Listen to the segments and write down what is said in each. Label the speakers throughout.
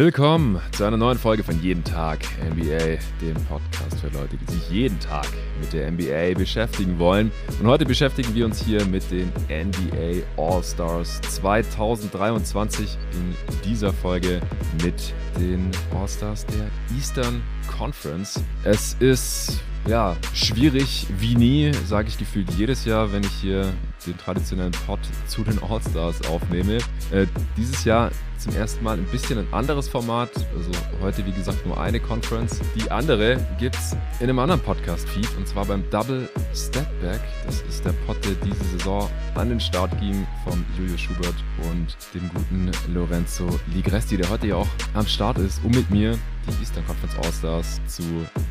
Speaker 1: Willkommen zu einer neuen Folge von Jeden Tag NBA, dem Podcast für Leute, die sich jeden Tag mit der NBA beschäftigen wollen. Und heute beschäftigen wir uns hier mit den NBA All-Stars 2023 in dieser Folge mit den All-Stars der Eastern Conference. Es ist ja, schwierig wie nie, sage ich gefühlt jedes Jahr, wenn ich hier den traditionellen Pod zu den All-Stars aufnehme. Äh, dieses Jahr zum ersten Mal ein bisschen ein anderes Format. Also heute, wie gesagt, nur eine Conference. Die andere gibt es in einem anderen Podcast-Feed und zwar beim Double Step Back. Das ist der Pod, der diese Saison an den Start ging von Julius Schubert und dem guten Lorenzo Ligresti, der heute ja auch am Start ist, um mit mir die Eastern Conference All-Stars zu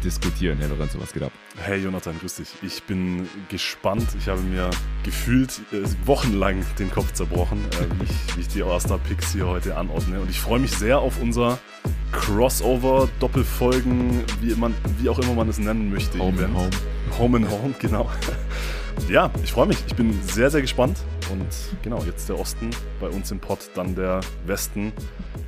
Speaker 1: diskutieren. Herr Lorenzo, was geht ab?
Speaker 2: Hey Jonathan, grüß dich. Ich bin gespannt. Ich habe mir gefühlt äh, wochenlang den Kopf zerbrochen, äh, wie, ich, wie ich die All-Star-Picks hier heute anordne. Und ich freue mich sehr auf unser Crossover, Doppelfolgen, wie, man, wie auch immer man es nennen möchte.
Speaker 1: Home and Home.
Speaker 2: Home and Home, genau. ja, ich freue mich. Ich bin sehr, sehr gespannt. Und genau, jetzt der Osten bei uns im Pod, dann der Westen.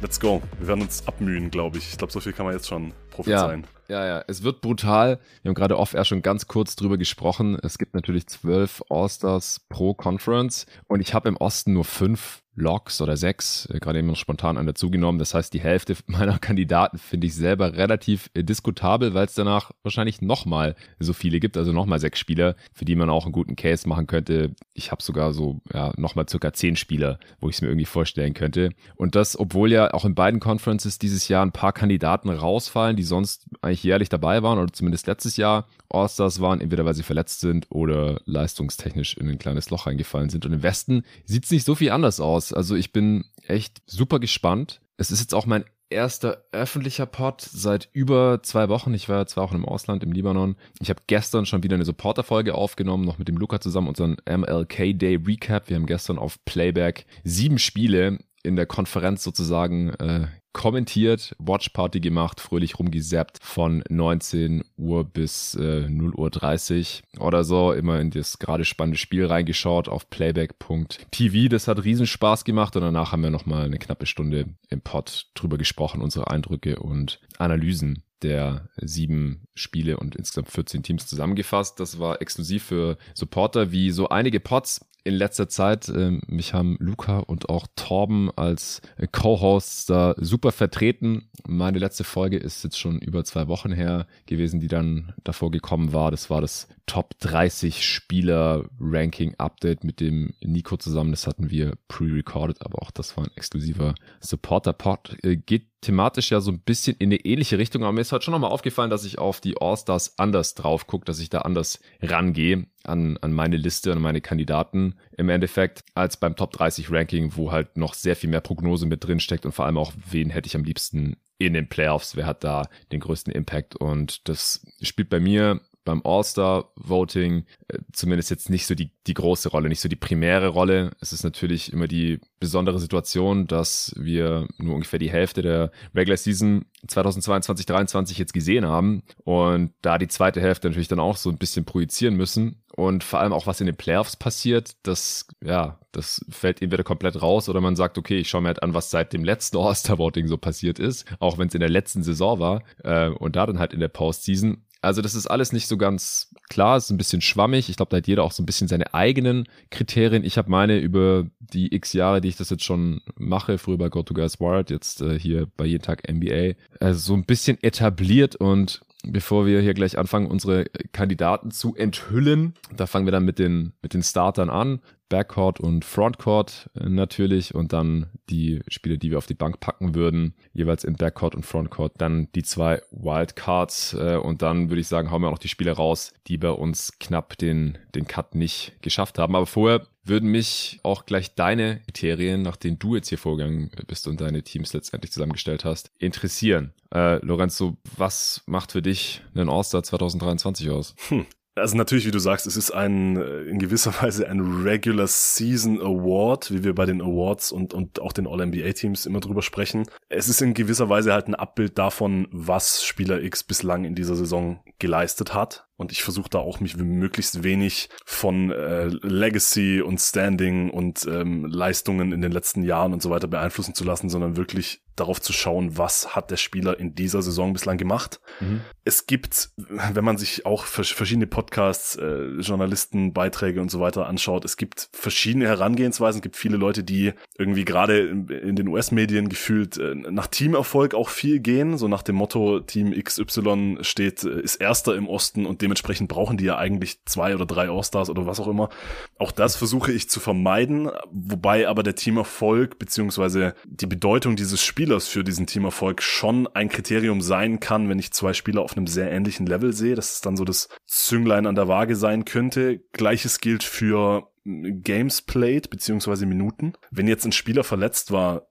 Speaker 2: Let's go. Wir werden uns abmühen, glaube ich. Ich glaube, so viel kann man jetzt schon prophezeien.
Speaker 1: Ja, ja, ja. Es wird brutal. Wir haben gerade off-air schon ganz kurz drüber gesprochen. Es gibt natürlich zwölf All-Stars pro Conference und ich habe im Osten nur fünf Logs oder sechs, äh, gerade eben noch spontan an dazugenommen. Das heißt, die Hälfte meiner Kandidaten finde ich selber relativ äh, diskutabel, weil es danach wahrscheinlich nochmal so viele gibt, also nochmal sechs Spieler, für die man auch einen guten Case machen könnte. Ich habe sogar so ja, nochmal circa zehn Spieler, wo ich es mir irgendwie vorstellen könnte. Und das, obwohl ja auch in beiden Conferences dieses Jahr ein paar Kandidaten rausfallen, die sonst eigentlich jährlich dabei waren oder zumindest letztes Jahr All-Stars waren, entweder weil sie verletzt sind oder leistungstechnisch in ein kleines Loch reingefallen sind. Und im Westen sieht es nicht so viel anders aus. Also ich bin echt super gespannt. Es ist jetzt auch mein erster öffentlicher Pod seit über zwei Wochen. Ich war zwar auch im Ausland, im Libanon. Ich habe gestern schon wieder eine Supporter-Folge aufgenommen, noch mit dem Luca zusammen, unseren MLK Day Recap. Wir haben gestern auf Playback sieben Spiele in der Konferenz sozusagen äh, kommentiert, Watchparty gemacht, fröhlich rumgesappt von 19 Uhr bis äh, 0 Uhr 30 oder so, immer in das gerade spannende Spiel reingeschaut auf playback.tv. Das hat riesen Spaß gemacht und danach haben wir nochmal eine knappe Stunde im Pod drüber gesprochen, unsere Eindrücke und Analysen der sieben Spiele und insgesamt 14 Teams zusammengefasst. Das war exklusiv für Supporter wie so einige Pods in letzter Zeit. Äh, mich haben Luca und auch Torben als Co-Hosts da super vertreten. Meine letzte Folge ist jetzt schon über zwei Wochen her gewesen, die dann davor gekommen war. Das war das Top 30 Spieler Ranking Update mit dem Nico zusammen. Das hatten wir pre-recorded, aber auch das war ein exklusiver Supporter-Pod. Äh, geht thematisch ja so ein bisschen in eine ähnliche Richtung, aber mir ist heute schon nochmal aufgefallen, dass ich auf die All-Stars anders drauf gucke, dass ich da anders rangehe an, an meine Liste, an meine Kandidaten im Endeffekt, als beim Top 30 Ranking, wo halt noch sehr viel mehr Prognose mit drin steckt und vor allem auch, wen hätte ich am liebsten in den Playoffs, wer hat da den größten Impact? Und das spielt bei mir beim All-Star-Voting äh, zumindest jetzt nicht so die, die große Rolle, nicht so die primäre Rolle. Es ist natürlich immer die besondere Situation, dass wir nur ungefähr die Hälfte der Regular Season 2022-23 jetzt gesehen haben und da die zweite Hälfte natürlich dann auch so ein bisschen projizieren müssen und vor allem auch was in den Playoffs passiert, das ja, das fällt entweder komplett raus oder man sagt, okay, ich schaue mir halt an, was seit dem letzten All-Star Voting so passiert ist, auch wenn es in der letzten Saison war äh, und da dann halt in der Postseason also das ist alles nicht so ganz klar, es ist ein bisschen schwammig. Ich glaube, da hat jeder auch so ein bisschen seine eigenen Kriterien. Ich habe meine über die x Jahre, die ich das jetzt schon mache, früher bei Go to Guys World, jetzt äh, hier bei jeden Tag NBA, also so ein bisschen etabliert und bevor wir hier gleich anfangen, unsere Kandidaten zu enthüllen. Da fangen wir dann mit den, mit den Startern an. Backcourt und Frontcourt äh, natürlich und dann die Spiele, die wir auf die Bank packen würden, jeweils in Backcourt und Frontcourt, dann die zwei Wildcards äh, und dann würde ich sagen, hauen wir auch noch die Spiele raus, die bei uns knapp den, den Cut nicht geschafft haben. Aber vorher würden mich auch gleich deine Kriterien, nach denen du jetzt hier vorgegangen bist und deine Teams letztendlich zusammengestellt hast, interessieren. Äh, Lorenzo, was macht für dich einen All-Star 2023 aus?
Speaker 2: Hm. Also natürlich, wie du sagst, es ist ein äh, in gewisser Weise ein Regular Season Award, wie wir bei den Awards und, und auch den All-NBA-Teams immer drüber sprechen. Es ist in gewisser Weise halt ein Abbild davon, was Spieler X bislang in dieser Saison geleistet hat. Und ich versuche da auch mich möglichst wenig von äh, Legacy und Standing und ähm, Leistungen in den letzten Jahren und so weiter beeinflussen zu lassen, sondern wirklich darauf zu schauen, was hat der Spieler in dieser Saison bislang gemacht. Mhm. Es gibt, wenn man sich auch verschiedene Podcasts, äh, Journalisten, Beiträge und so weiter anschaut, es gibt verschiedene Herangehensweisen. Es gibt viele Leute, die irgendwie gerade in, in den US-Medien gefühlt äh, nach Teamerfolg auch viel gehen, so nach dem Motto Team XY steht, äh, ist Erster im Osten und dementsprechend brauchen die ja eigentlich zwei oder drei All-Stars oder was auch immer. Auch das versuche ich zu vermeiden, wobei aber der Teamerfolg beziehungsweise die Bedeutung dieses Spielers für diesen Teamerfolg schon ein Kriterium sein kann, wenn ich zwei Spieler auf einem sehr ähnlichen Level sehe, dass es dann so das Zünglein an der Waage sein könnte. Gleiches gilt für Games played beziehungsweise Minuten. Wenn jetzt ein Spieler verletzt war,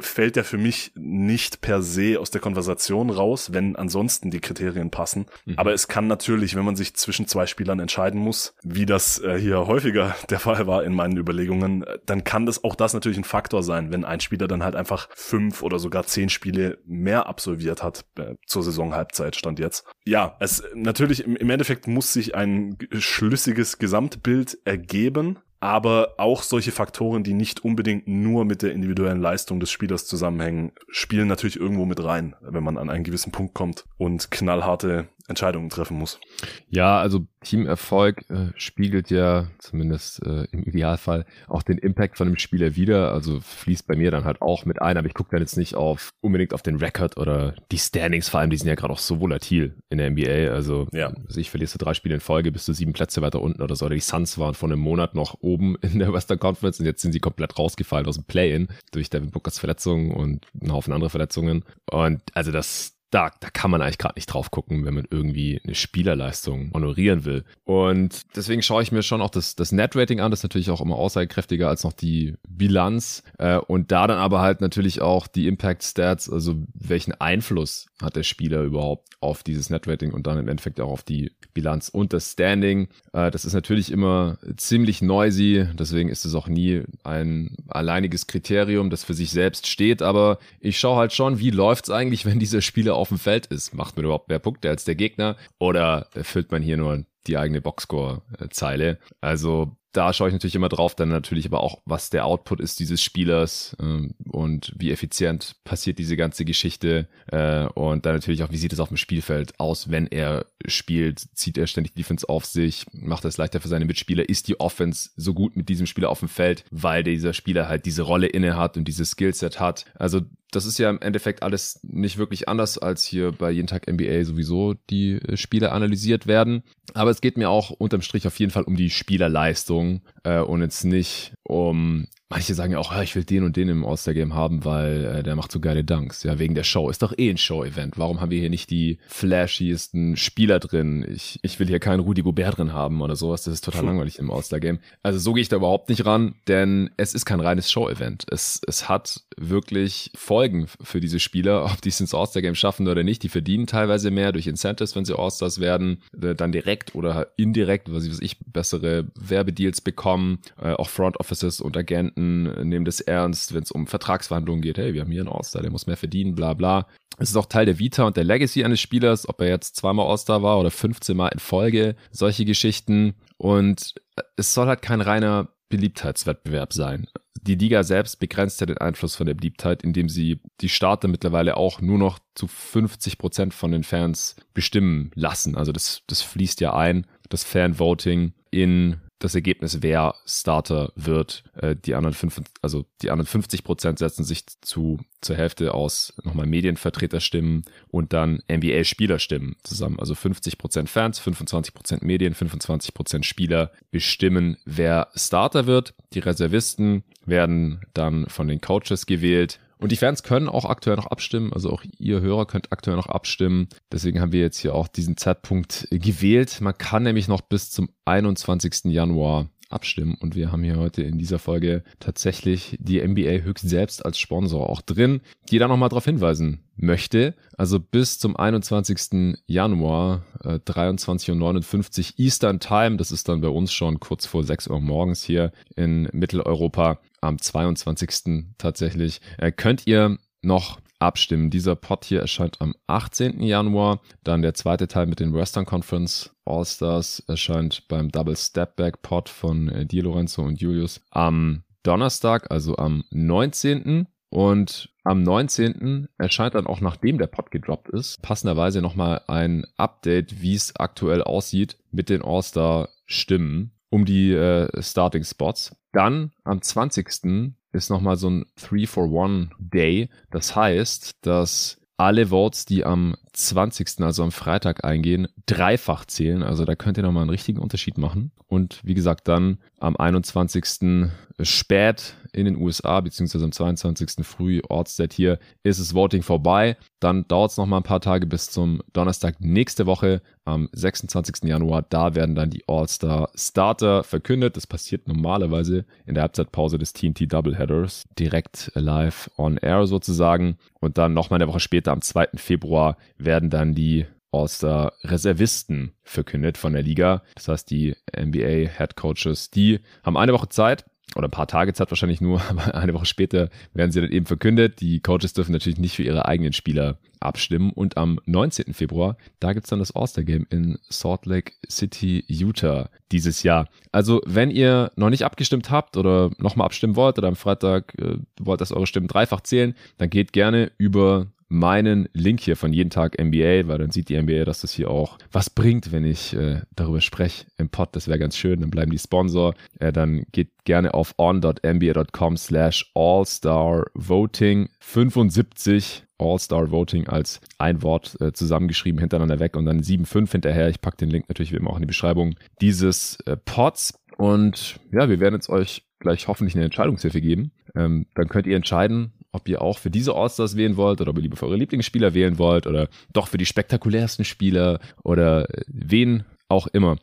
Speaker 2: fällt er für mich nicht per se aus der Konversation raus, wenn ansonsten die Kriterien passen. Mhm. Aber es kann natürlich, wenn man sich zwischen zwei Spielern entscheiden muss, wie das äh, hier häufiger der Fall war in meinen Überlegungen, äh, dann kann das auch das natürlich ein Faktor sein, wenn ein Spieler dann halt einfach fünf oder sogar zehn Spiele mehr absolviert hat äh, zur Saisonhalbzeit stand jetzt. Ja, es natürlich im, im Endeffekt muss sich ein schlüssiges Gesamtbild ergeben aber auch solche Faktoren, die nicht unbedingt nur mit der individuellen Leistung des Spielers zusammenhängen, spielen natürlich irgendwo mit rein, wenn man an einen gewissen Punkt kommt und knallharte Entscheidungen treffen muss.
Speaker 1: Ja, also Teamerfolg äh, spiegelt ja zumindest äh, im Idealfall auch den Impact von dem Spieler wieder. Also fließt bei mir dann halt auch mit ein, aber ich gucke dann jetzt nicht auf unbedingt auf den Record oder die Standings, vor allem die sind ja gerade auch so volatil in der NBA. Also, ja. also ich verlierst du drei Spiele in Folge, bist du sieben Plätze weiter unten oder so. Oder die Suns waren vor einem Monat noch oben in der Western Conference und jetzt sind sie komplett rausgefallen aus dem Play-In durch Devin Bookers Verletzungen und einen Haufen andere Verletzungen. Und also das, da, da kann man eigentlich gerade nicht drauf gucken, wenn man irgendwie eine Spielerleistung honorieren will. Und deswegen schaue ich mir schon auch das, das Net-Rating an, das ist natürlich auch immer aussagekräftiger als noch die Bilanz. Äh, und da dann aber halt natürlich auch die Impact-Stats, also welchen Einfluss hat der Spieler überhaupt auf dieses Net-Rating und dann im Endeffekt auch auf die Bilanz und das Standing. Äh, das ist natürlich immer ziemlich noisy, deswegen ist es auch nie ein alleiniges Kriterium, das für sich selbst steht. Aber ich schaue halt schon, wie läuft's eigentlich, wenn dieser Spieler auf dem Feld ist. Macht man überhaupt mehr Punkte als der Gegner oder erfüllt man hier nur die eigene Boxscore-Zeile? Also da schaue ich natürlich immer drauf, dann natürlich aber auch, was der Output ist dieses Spielers äh, und wie effizient passiert diese ganze Geschichte äh, und dann natürlich auch, wie sieht es auf dem Spielfeld aus, wenn er spielt, zieht er ständig Defense auf sich, macht es leichter für seine Mitspieler, ist die Offense so gut mit diesem Spieler auf dem Feld, weil dieser Spieler halt diese Rolle inne hat und dieses Skillset hat. Also das ist ja im Endeffekt alles nicht wirklich anders, als hier bei jeden Tag NBA sowieso die äh, Spieler analysiert werden. Aber es geht mir auch unterm Strich auf jeden Fall um die Spielerleistung äh, und jetzt nicht um Manche sagen ja auch, ich will den und den im All-Star-Game haben, weil äh, der macht so geile Dunks. Ja, wegen der Show. Ist doch eh ein Show-Event. Warum haben wir hier nicht die flashiesten Spieler drin? Ich, ich will hier keinen Rudy Gobert drin haben oder sowas. Das ist total langweilig im All-Star-Game. Also so gehe ich da überhaupt nicht ran, denn es ist kein reines Show-Event. Es, es hat wirklich Folgen für diese Spieler, ob die es ins All-Star-Game schaffen oder nicht. Die verdienen teilweise mehr durch Incentives, wenn sie All-Stars werden, äh, dann direkt oder indirekt, was weiß ich, bessere Werbedeals bekommen, äh, auch Front Offices und Agenten Kunden nehmen das ernst, wenn es um Vertragsverhandlungen geht. Hey, wir haben hier einen All-Star, der muss mehr verdienen, bla bla. Es ist auch Teil der Vita und der Legacy eines Spielers, ob er jetzt zweimal All-Star war oder 15 Mal in Folge, solche Geschichten. Und es soll halt kein reiner Beliebtheitswettbewerb sein. Die Liga selbst begrenzt ja den Einfluss von der Beliebtheit, indem sie die Starter mittlerweile auch nur noch zu 50 Prozent von den Fans bestimmen lassen. Also das, das fließt ja ein, das Fanvoting in das Ergebnis, wer Starter wird. Äh, die anderen fünf, also die anderen 50 Prozent setzen sich zu zur Hälfte aus nochmal Medienvertreterstimmen und dann NBA-Spielerstimmen zusammen. Also 50 Prozent Fans, 25 Prozent Medien, 25 Prozent Spieler bestimmen, wer Starter wird. Die Reservisten werden dann von den Coaches gewählt und die Fans können auch aktuell noch abstimmen, also auch ihr Hörer könnt aktuell noch abstimmen. Deswegen haben wir jetzt hier auch diesen Zeitpunkt gewählt. Man kann nämlich noch bis zum 21. Januar abstimmen. Und wir haben hier heute in dieser Folge tatsächlich die NBA höchst selbst als Sponsor auch drin, die da nochmal darauf hinweisen möchte. Also bis zum 21. Januar, äh, 23.59 Uhr Eastern Time, das ist dann bei uns schon kurz vor 6 Uhr morgens hier in Mitteleuropa, am 22. tatsächlich, äh, könnt ihr noch abstimmen. Dieser Pod hier erscheint am 18. Januar. Dann der zweite Teil mit den Western Conference All-Stars erscheint beim Double Step Back Pod von äh, Di Lorenzo und Julius am Donnerstag, also am 19. Und am 19. erscheint dann auch, nachdem der Pod gedroppt ist, passenderweise nochmal ein Update, wie es aktuell aussieht mit den All-Star-Stimmen um die äh, Starting-Spots. Dann am 20. ist nochmal so ein 3-for-1-Day. Das heißt, dass alle Votes, die am 20., also am Freitag eingehen, dreifach zählen. Also da könnt ihr nochmal einen richtigen Unterschied machen. Und wie gesagt, dann am 21. spät in den USA, beziehungsweise am 22. früh Ortszeit hier, ist das Voting vorbei. Dann dauert es nochmal ein paar Tage bis zum Donnerstag nächste Woche, am 26. Januar. Da werden dann die All-Star Starter verkündet. Das passiert normalerweise in der Halbzeitpause des TNT Doubleheaders, direkt live on air sozusagen. Und dann nochmal eine Woche später, am 2. Februar, werden dann die All-Star-Reservisten verkündet von der Liga. Das heißt, die NBA-Head Coaches, die haben eine Woche Zeit, oder ein paar Tage Zeit wahrscheinlich nur, aber eine Woche später werden sie dann eben verkündet. Die Coaches dürfen natürlich nicht für ihre eigenen Spieler abstimmen. Und am 19. Februar, da gibt's dann das All-Star-Game in Salt Lake City, Utah dieses Jahr. Also wenn ihr noch nicht abgestimmt habt oder nochmal abstimmen wollt oder am Freitag äh, wollt, dass eure Stimmen dreifach zählen, dann geht gerne über meinen Link hier von jeden Tag NBA, weil dann sieht die NBA, dass das hier auch was bringt, wenn ich äh, darüber spreche im Pod. Das wäre ganz schön. Dann bleiben die Sponsor. Äh, dann geht gerne auf on.nba.com slash All-Star Voting 75 All-Star Voting als ein Wort äh, zusammengeschrieben hintereinander weg und dann 7,5 hinterher. Ich packe den Link natürlich wie immer auch in die Beschreibung dieses äh, Pods. Und ja, wir werden jetzt euch gleich hoffentlich eine Entscheidungshilfe geben. Ähm, dann könnt ihr entscheiden, ob ihr auch für diese Allstars wählen wollt oder ob ihr lieber für eure Lieblingsspieler wählen wollt oder doch für die spektakulärsten Spieler oder äh, wen auch immer.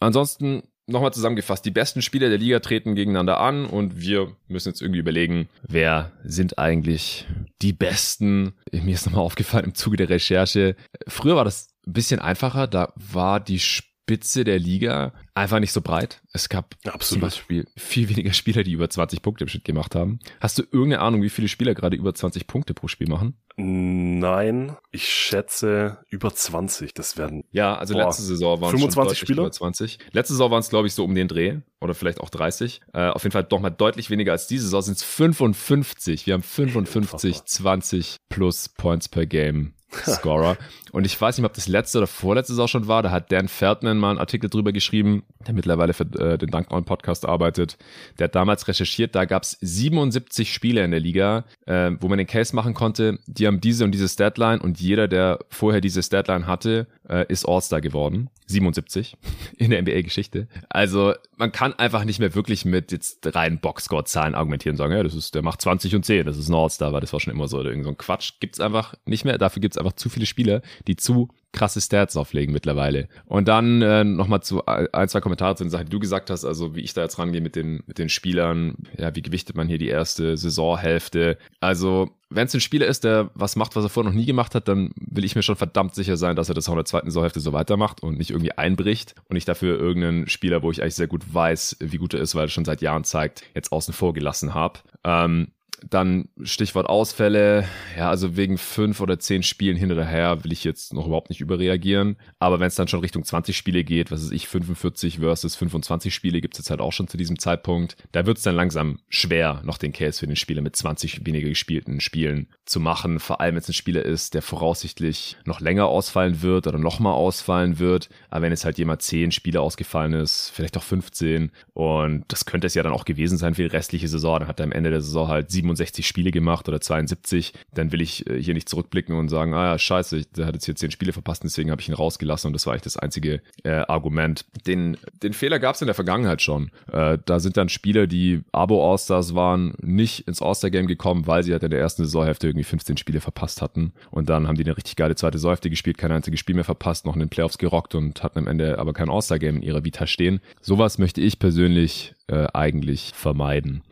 Speaker 1: Ansonsten nochmal zusammengefasst, die besten Spieler der Liga treten gegeneinander an und wir müssen jetzt irgendwie überlegen, wer sind eigentlich die besten. Mir ist nochmal aufgefallen im Zuge der Recherche. Früher war das ein bisschen einfacher, da war die Sp Spitze der Liga einfach nicht so breit. Es gab Absolut. zum Beispiel viel weniger Spieler, die über 20 Punkte im Schnitt gemacht haben. Hast du irgendeine Ahnung, wie viele Spieler gerade über 20 Punkte pro Spiel machen?
Speaker 2: Nein, ich schätze über 20. Das werden.
Speaker 1: Ja, also boah, letzte Saison waren
Speaker 2: 25 Spieler.
Speaker 1: Über 20. Letzte Saison waren es, glaube ich, so um den Dreh oder vielleicht auch 30. Äh, auf jeden Fall doch mal deutlich weniger als diese Saison sind es 55. Wir haben 55, 20 plus Points per Game Scorer. Und ich weiß nicht, ob das letzte oder vorletzte Saison schon war. Da hat Dan Feldman mal einen Artikel drüber geschrieben, der mittlerweile für äh, den Dunknown Podcast arbeitet. Der hat damals recherchiert, da gab es 77 Spieler in der Liga, äh, wo man den Case machen konnte, die haben diese und diese Statline und jeder, der vorher diese Statline hatte, äh, ist All-Star geworden. 77 in der NBA-Geschichte. Also man kann einfach nicht mehr wirklich mit jetzt reinen Boxscore-Zahlen argumentieren und sagen, ja, das ist, der macht 20 und 10, das ist ein All-Star, weil das war schon immer so. Irgend so ein Quatsch gibt's einfach nicht mehr. Dafür gibt's einfach zu viele Spieler, die zu krasse Stats auflegen mittlerweile. Und dann äh, nochmal zu ein, zwei Kommentare zu den Sachen, die du gesagt hast, also wie ich da jetzt rangehe mit den, mit den Spielern, ja, wie gewichtet man hier die erste Saisonhälfte. Also wenn es ein Spieler ist, der was macht, was er vorher noch nie gemacht hat, dann will ich mir schon verdammt sicher sein, dass er das auch in der zweiten Saisonhälfte so weitermacht und nicht irgendwie einbricht und nicht dafür irgendeinen Spieler, wo ich eigentlich sehr gut weiß, wie gut er ist, weil er schon seit Jahren zeigt, jetzt außen vor gelassen habe. Ähm, dann Stichwort Ausfälle. Ja, also wegen fünf oder zehn Spielen hinterher will ich jetzt noch überhaupt nicht überreagieren. Aber wenn es dann schon Richtung 20 Spiele geht, was ist ich, 45 versus 25 Spiele gibt es jetzt halt auch schon zu diesem Zeitpunkt. Da wird es dann langsam schwer, noch den Case für den Spieler mit 20 weniger gespielten Spielen zu machen. Vor allem, wenn es ein Spieler ist, der voraussichtlich noch länger ausfallen wird oder nochmal ausfallen wird. Aber wenn es halt jemand 10 Spiele ausgefallen ist, vielleicht auch 15. Und das könnte es ja dann auch gewesen sein für die restliche Saison. Dann hat er am Ende der Saison halt 67 Spiele gemacht oder 72. Dann will ich äh, hier nicht zurückblicken und sagen, ah ja, scheiße, der hat jetzt hier 10 Spiele verpasst, deswegen habe ich ihn rausgelassen. Und das war eigentlich das einzige äh, Argument. Den, den Fehler gab es in der Vergangenheit schon. Äh, da sind dann Spieler, die Abo-All-Stars waren, nicht ins All-Star-Game gekommen, weil sie halt in der ersten Saisonhälfte irgendwie 15 Spiele verpasst hatten. Und dann haben die eine richtig geile zweite Säufte gespielt, kein einziges Spiel mehr verpasst, noch in den Playoffs gerockt und hatten am Ende aber kein All-Star-Game in ihrer Vita stehen. Sowas möchte ich persönlich äh, eigentlich vermeiden.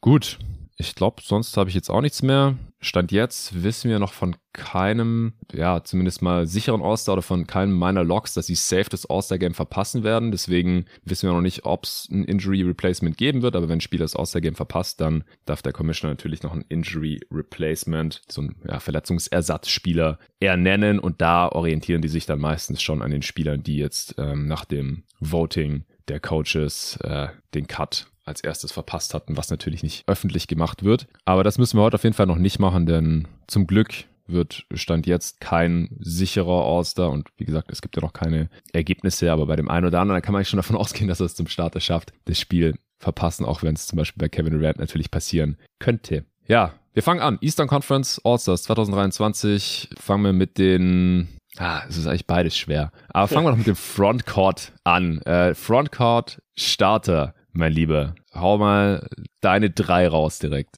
Speaker 1: Gut, ich glaube, sonst habe ich jetzt auch nichts mehr. Stand jetzt wissen wir noch von keinem, ja, zumindest mal sicheren All-Star oder von keinem meiner Logs, dass sie safe das All-Star-Game verpassen werden. Deswegen wissen wir noch nicht, ob es ein Injury-Replacement geben wird. Aber wenn ein Spieler das All-Star-Game verpasst, dann darf der Commissioner natürlich noch ein Injury-Replacement, so ein ja, Verletzungsersatzspieler ernennen. Und da orientieren die sich dann meistens schon an den Spielern, die jetzt ähm, nach dem Voting der Coaches äh, den Cut als erstes verpasst hatten, was natürlich nicht öffentlich gemacht wird. Aber das müssen wir heute auf jeden Fall noch nicht machen, denn zum Glück wird Stand jetzt kein sicherer All-Star und wie gesagt, es gibt ja noch keine Ergebnisse, aber bei dem einen oder anderen kann man schon davon ausgehen, dass er es zum Starter schafft, das Spiel verpassen, auch wenn es zum Beispiel bei Kevin Durant natürlich passieren könnte. Ja, wir fangen an. Eastern Conference All-Stars 2023. Fangen wir mit den Ah, es ist eigentlich beides schwer. Aber fangen wir doch mit dem Frontcourt an. Äh, Frontcourt Starter mein Lieber. Hau mal deine drei raus direkt.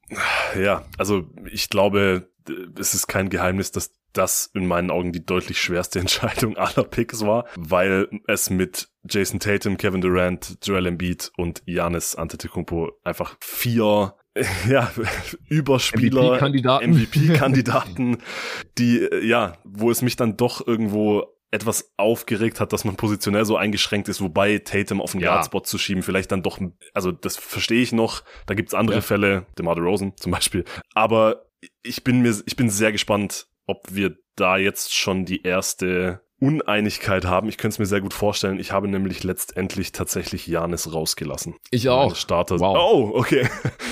Speaker 2: Ja, also ich glaube, es ist kein Geheimnis, dass das in meinen Augen die deutlich schwerste Entscheidung aller Picks war, weil es mit Jason Tatum, Kevin Durant, Joel Embiid und Giannis Antetokounmpo einfach vier ja, Überspieler,
Speaker 1: MVP-Kandidaten,
Speaker 2: MVP-Kandidaten, die, ja, wo es mich dann doch irgendwo etwas aufgeregt hat, dass man positionell so eingeschränkt ist, wobei Tatum auf den ja. Guardspot zu schieben vielleicht dann doch, also das verstehe ich noch. Da gibt's andere ja. Fälle, DeMar Rosen zum Beispiel. Aber ich bin mir, ich bin sehr gespannt, ob wir da jetzt schon die erste Uneinigkeit haben. Ich könnte es mir sehr gut vorstellen. Ich habe nämlich letztendlich tatsächlich Janis rausgelassen.
Speaker 1: Ich auch.
Speaker 2: Meine Starter. Wow. Oh, okay.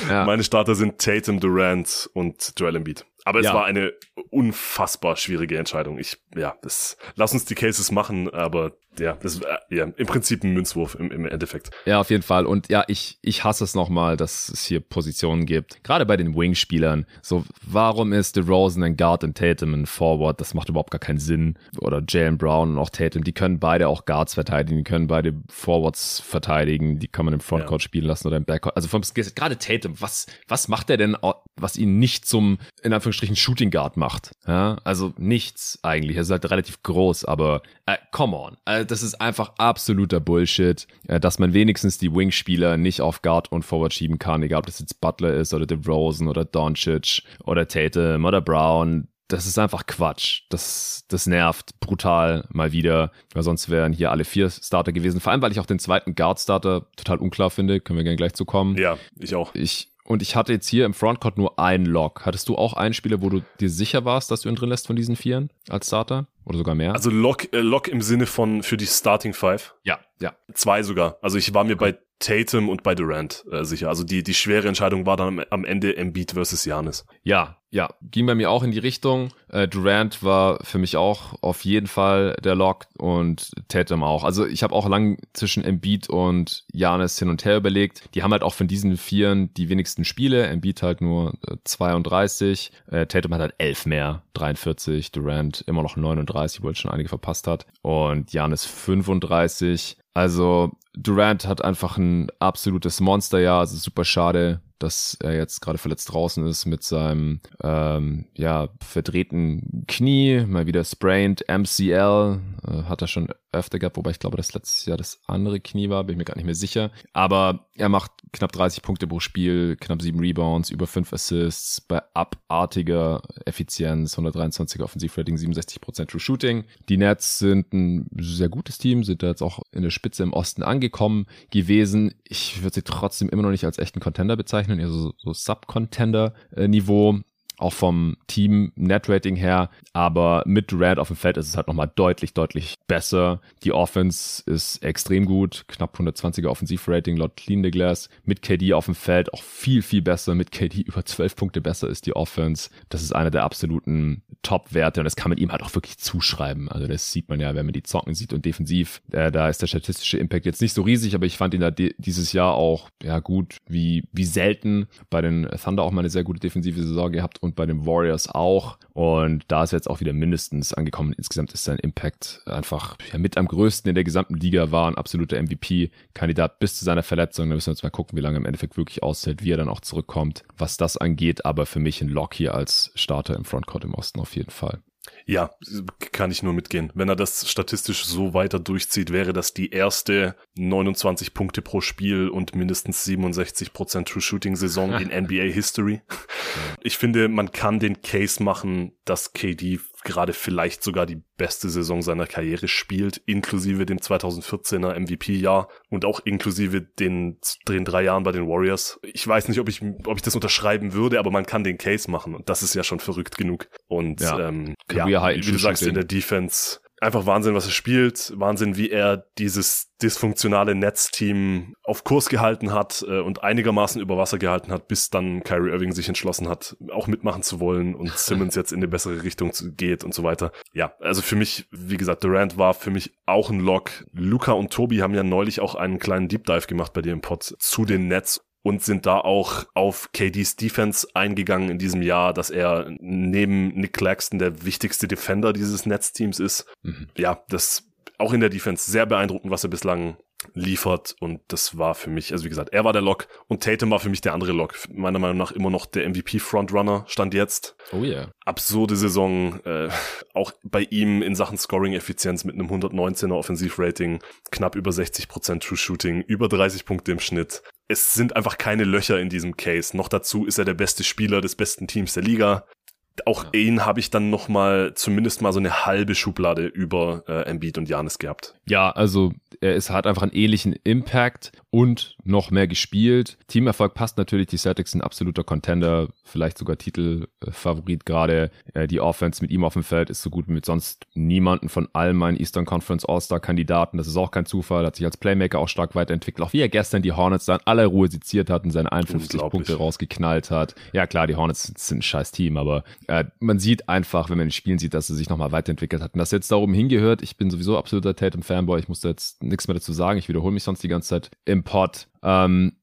Speaker 2: Ja. Meine Starter sind Tatum, Durant und Joel Embiid. Aber es ja. war eine unfassbar schwierige Entscheidung. Ich, ja, das, lass uns die Cases machen, aber ja, das äh, ja, im Prinzip ein Münzwurf im, im Endeffekt.
Speaker 1: Ja, auf jeden Fall. Und ja, ich, ich hasse es nochmal, dass es hier Positionen gibt. Gerade bei den Wing-Spielern. So, warum ist DeRozan ein Guard und Tatum ein Forward? Das macht überhaupt gar keinen Sinn. Oder Jalen Brown und auch Tatum, die können beide auch Guards verteidigen, die können beide Forwards verteidigen, die kann man im Frontcourt ja. spielen lassen oder im Backcourt. Also vom, gerade Tatum, was, was macht er denn, was ihn nicht zum, in Anführungsstrichen, Shooting Guard macht? Ja, also nichts eigentlich. Er ist halt relativ groß, aber äh, come on. Äh, das ist einfach absoluter Bullshit, äh, dass man wenigstens die Wing-Spieler nicht auf Guard und Forward schieben kann, egal ob das jetzt Butler ist oder DeRozan oder Doncic oder Tatum oder Brown. Das ist einfach Quatsch. Das, das nervt brutal mal wieder, weil sonst wären hier alle vier Starter gewesen. Vor allem, weil ich auch den zweiten Guard-Starter total unklar finde. Können wir gerne gleich zu kommen.
Speaker 2: Ja, ich auch.
Speaker 1: Ich, und ich hatte jetzt hier im Frontcourt nur einen Lock. Hattest du auch einen Spieler, wo du dir sicher warst, dass du ihn drin lässt von diesen Vieren als Starter? Oder sogar mehr?
Speaker 2: Also Lock, äh, Lock im Sinne von für die Starting Five?
Speaker 1: Ja, ja.
Speaker 2: Zwei sogar. Also ich war mir bei Tatum und bei Durant äh, sicher. Also die, die schwere Entscheidung war dann am, Ende Embiid versus Janis.
Speaker 1: Ja, ja, ging bei mir auch in die Richtung. Äh, Durant war für mich auch auf jeden Fall der Lock und Tatum auch. Also ich habe auch lang zwischen Embiid und Janis hin und her überlegt. Die haben halt auch von diesen Vieren die wenigsten Spiele. Embiid halt nur äh, 32, äh, Tatum hat halt elf mehr, 43, Durant immer noch 39, wo er schon einige verpasst hat und Janis 35. Also Durant hat einfach ein absolutes Monsterjahr, also super schade, dass er jetzt gerade verletzt draußen ist mit seinem ähm, ja verdrehten Knie, mal wieder sprained, MCL, äh, hat er schon öfter gehabt, wobei ich glaube, das letztes Jahr das andere Knie war, bin ich mir gar nicht mehr sicher. Aber er macht knapp 30 Punkte pro Spiel, knapp sieben Rebounds, über fünf Assists, bei abartiger Effizienz, 123er Offensivrating, 67% True Shooting. Die Nets sind ein sehr gutes Team, sind da jetzt auch in der Spitze im Osten angekommen gewesen. Ich würde sie trotzdem immer noch nicht als echten Contender bezeichnen, eher so, so Sub-Contender-Niveau auch vom Team Net-Rating her, aber mit Durant auf dem Feld ist es halt nochmal deutlich, deutlich besser. Die Offense ist extrem gut, knapp 120er Offensivrating laut Clean the Glass. Mit KD auf dem Feld auch viel, viel besser. Mit KD über 12 Punkte besser ist die Offense. Das ist einer der absoluten Top-Werte und das kann man ihm halt auch wirklich zuschreiben. Also das sieht man ja, wenn man die Zocken sieht und defensiv, äh, da ist der statistische Impact jetzt nicht so riesig, aber ich fand ihn da dieses Jahr auch ja gut, wie, wie selten. Bei den Thunder auch mal eine sehr gute defensive Saison gehabt und bei den Warriors auch. Und da ist er jetzt auch wieder mindestens angekommen. Insgesamt ist sein Impact einfach ja, mit am größten in der gesamten Liga, war ein absoluter MVP-Kandidat bis zu seiner Verletzung. Da müssen wir jetzt mal gucken, wie lange im Endeffekt wirklich aushält, wie er dann auch zurückkommt, was das angeht. Aber für mich ein Lock hier als Starter im Frontcourt im Osten auf jeden Fall.
Speaker 2: Ja, kann ich nur mitgehen. Wenn er das statistisch so weiter durchzieht, wäre das die erste 29 Punkte pro Spiel und mindestens 67% True Shooting Saison in NBA History. Ich finde, man kann den Case machen, dass KD gerade vielleicht sogar die beste Saison seiner Karriere spielt, inklusive dem 2014er MVP-Jahr und auch inklusive den, den drei Jahren bei den Warriors. Ich weiß nicht, ob ich, ob ich das unterschreiben würde, aber man kann den Case machen und das ist ja schon verrückt genug. Und ja, ähm, ja wie du sagst, in der Defense einfach Wahnsinn, was er spielt, Wahnsinn, wie er dieses dysfunktionale Netzteam auf Kurs gehalten hat äh, und einigermaßen über Wasser gehalten hat, bis dann Kyrie Irving sich entschlossen hat, auch mitmachen zu wollen und Simmons jetzt in eine bessere Richtung geht und so weiter. Ja, also für mich, wie gesagt, Durant war für mich auch ein Lock. Luca und Tobi haben ja neulich auch einen kleinen Deep Dive gemacht bei dir im Pod zu den Nets und sind da auch auf KDs Defense eingegangen in diesem Jahr, dass er neben Nick Claxton der wichtigste Defender dieses Netzteams ist. Mhm. Ja, das auch in der Defense sehr beeindruckend, was er bislang liefert und das war für mich, also wie gesagt, er war der Lock und Tatum war für mich der andere Lock. Meiner Meinung nach immer noch der MVP-Frontrunner, stand jetzt.
Speaker 1: Oh ja. Yeah.
Speaker 2: Absurde Saison, äh, auch bei ihm in Sachen Scoring-Effizienz mit einem 119er Offensivrating, knapp über 60% True Shooting, über 30 Punkte im Schnitt es sind einfach keine Löcher in diesem Case. Noch dazu ist er der beste Spieler des besten Teams der Liga. Auch ja. ihn habe ich dann noch mal zumindest mal so eine halbe Schublade über äh, Embiid und Janis gehabt.
Speaker 1: Ja, also er ist, hat einfach einen ähnlichen Impact und noch mehr gespielt. Teamerfolg passt natürlich. Die Celtics sind absoluter Contender, vielleicht sogar Titelfavorit gerade. Äh, die Offense mit ihm auf dem Feld ist so gut wie mit sonst niemanden von all meinen Eastern Conference All-Star-Kandidaten. Das ist auch kein Zufall. Hat sich als Playmaker auch stark weiterentwickelt. Auch wie er gestern die Hornets dann aller Ruhe seziert hat und seine 51 Punkte rausgeknallt hat. Ja klar, die Hornets sind ein scheiß Team, aber äh, man sieht einfach, wenn man in Spielen sieht, dass er sich nochmal weiterentwickelt hat. Und das jetzt darum hingehört. Ich bin sowieso absoluter Tatum-Fanboy. Ich muss da jetzt nichts mehr dazu sagen. Ich wiederhole mich sonst die ganze Zeit im Pod. Ähm,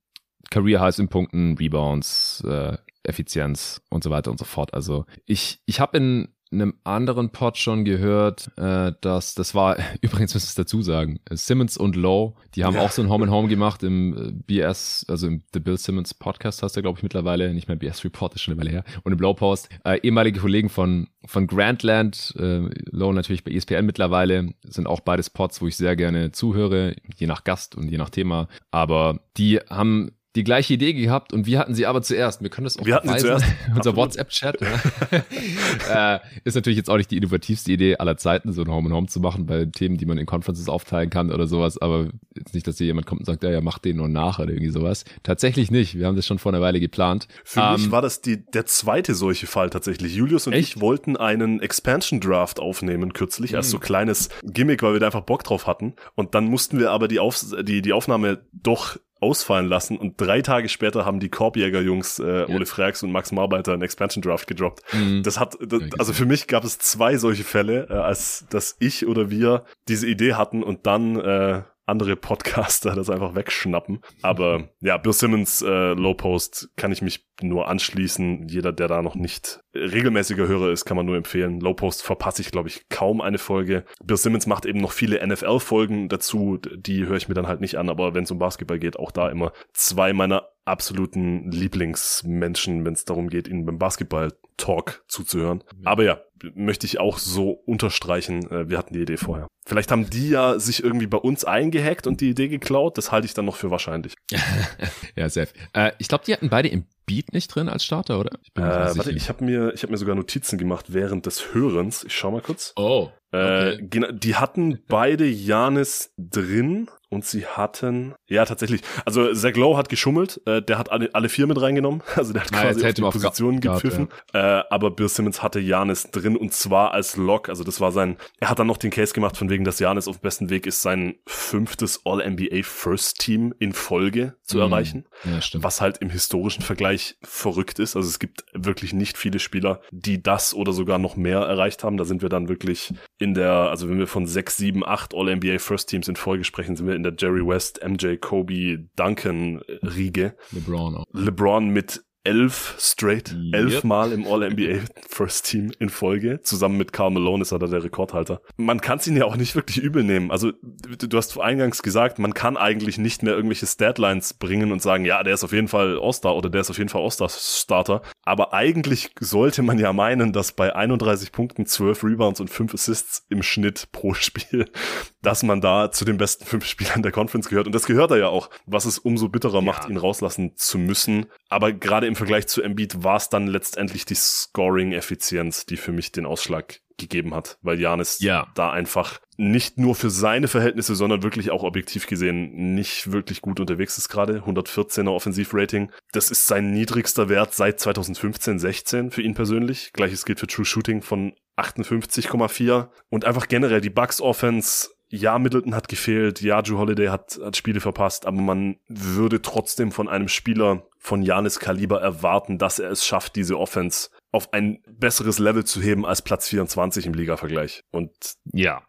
Speaker 1: Career Highs in Punkten, Rebounds, äh, Effizienz und so weiter und so fort. Also ich, ich habe in einem anderen Pod schon gehört, äh, dass das war, übrigens muss ich dazu sagen, Simmons und Lowe, die haben ja. auch so ein Home and Home gemacht im äh, BS, also im The Bill Simmons Podcast hast du, glaube ich, mittlerweile, nicht mehr BS Report, ist schon eine Weile her, und im Low Post, äh, ehemalige Kollegen von, von Grandland, äh, Lowe natürlich bei ESPN mittlerweile, sind auch beides Pods, wo ich sehr gerne zuhöre, je nach Gast und je nach Thema, aber die haben die gleiche Idee gehabt und wir hatten sie aber zuerst. Wir können das auch
Speaker 2: Wir hatten sie zuerst.
Speaker 1: Unser WhatsApp-Chat äh, ist natürlich jetzt auch nicht die innovativste Idee aller Zeiten, so ein Home and Home zu machen bei Themen, die man in Conferences aufteilen kann oder sowas. Aber jetzt nicht, dass hier jemand kommt und sagt, ja, ja, mach den nur nach oder irgendwie sowas. Tatsächlich nicht. Wir haben das schon vor einer Weile geplant.
Speaker 2: Für ähm, mich war das die, der zweite solche Fall tatsächlich. Julius und echt? ich wollten einen Expansion Draft aufnehmen kürzlich, mhm. als so hm. kleines Gimmick, weil wir da einfach Bock drauf hatten. Und dann mussten wir aber die, Auf die, die Aufnahme doch ausfallen lassen und drei Tage später haben die Korbjäger-Jungs äh, ja. Ole Frags und Max Marbeiter einen Expansion Draft gedroppt. Mhm. Das hat, das, also für mich gab es zwei solche Fälle, äh, als dass ich oder wir diese Idee hatten und dann äh, andere Podcaster das einfach wegschnappen. Aber ja, Bill Simmons äh, Low Post kann ich mich nur anschließen. Jeder, der da noch nicht regelmäßiger Hörer ist, kann man nur empfehlen. Low Post verpasse ich, glaube ich, kaum eine Folge. Bill Simmons macht eben noch viele NFL-Folgen dazu. Die höre ich mir dann halt nicht an, aber wenn es um Basketball geht, auch da immer zwei meiner absoluten Lieblingsmenschen, wenn es darum geht, ihnen beim Basketball-Talk zuzuhören. Aber ja, möchte ich auch so unterstreichen. Äh, wir hatten die Idee vorher. Vielleicht haben die ja sich irgendwie bei uns eingehackt und die Idee geklaut. Das halte ich dann noch für wahrscheinlich.
Speaker 1: ja, safe. Äh, ich glaube, die hatten beide im Beat nicht drin als Starter, oder?
Speaker 2: Ich bin äh, warte, ich habe mir, ich habe mir sogar Notizen gemacht während des Hörens. Ich schau mal kurz.
Speaker 1: Oh.
Speaker 2: Äh, okay. Äh, die hatten beide Janis drin, und sie hatten, ja tatsächlich, also Zach Lowe hat geschummelt, äh, der hat alle, alle vier mit reingenommen, also der hat ah, quasi auf die Positionen gepfiffen, ja. äh, aber Bill Simmons hatte Janis drin und zwar als Lock, also das war sein, er hat dann noch den Case gemacht von wegen, dass Janis auf besten Weg ist, sein fünftes All-NBA First Team in Folge zu mhm. erreichen, ja, stimmt. was halt im historischen Vergleich verrückt ist, also es gibt wirklich nicht viele Spieler, die das oder sogar noch mehr erreicht haben, da sind wir dann wirklich in der, also wenn wir von sechs, sieben, acht All-NBA First Teams in Folge sprechen, sind wir in der Jerry West, MJ, Kobe, Duncan Riege.
Speaker 1: LeBron auch.
Speaker 2: LeBron mit elf straight, yep. elf Mal im All-NBA First Team in Folge. Zusammen mit Carl Malone ist er da der Rekordhalter. Man kann es ihn ja auch nicht wirklich übel nehmen. Also du hast eingangs gesagt, man kann eigentlich nicht mehr irgendwelche Statlines bringen und sagen, ja, der ist auf jeden Fall All-Star oder der ist auf jeden Fall All-Star-Starter. Aber eigentlich sollte man ja meinen, dass bei 31 Punkten, 12 Rebounds und 5 Assists im Schnitt pro Spiel, dass man da zu den besten fünf Spielern der Conference gehört. Und das gehört er ja auch, was es umso bitterer ja. macht, ihn rauslassen zu müssen. Aber gerade im Vergleich zu Embiid war es dann letztendlich die Scoring-Effizienz, die für mich den Ausschlag gegeben hat, weil Janis ja. da einfach nicht nur für seine Verhältnisse, sondern wirklich auch objektiv gesehen nicht wirklich gut unterwegs ist gerade. 114er Offensivrating. Das ist sein niedrigster Wert seit 2015, 16 für ihn persönlich. Gleiches gilt für True Shooting von 58,4 und einfach generell die Bucks Offense ja, Middleton hat gefehlt, ja, Drew Holiday hat, hat Spiele verpasst, aber man würde trotzdem von einem Spieler von Janis Kaliber erwarten, dass er es schafft, diese Offense auf ein besseres Level zu heben als Platz 24 im Liga-Vergleich. Und ja,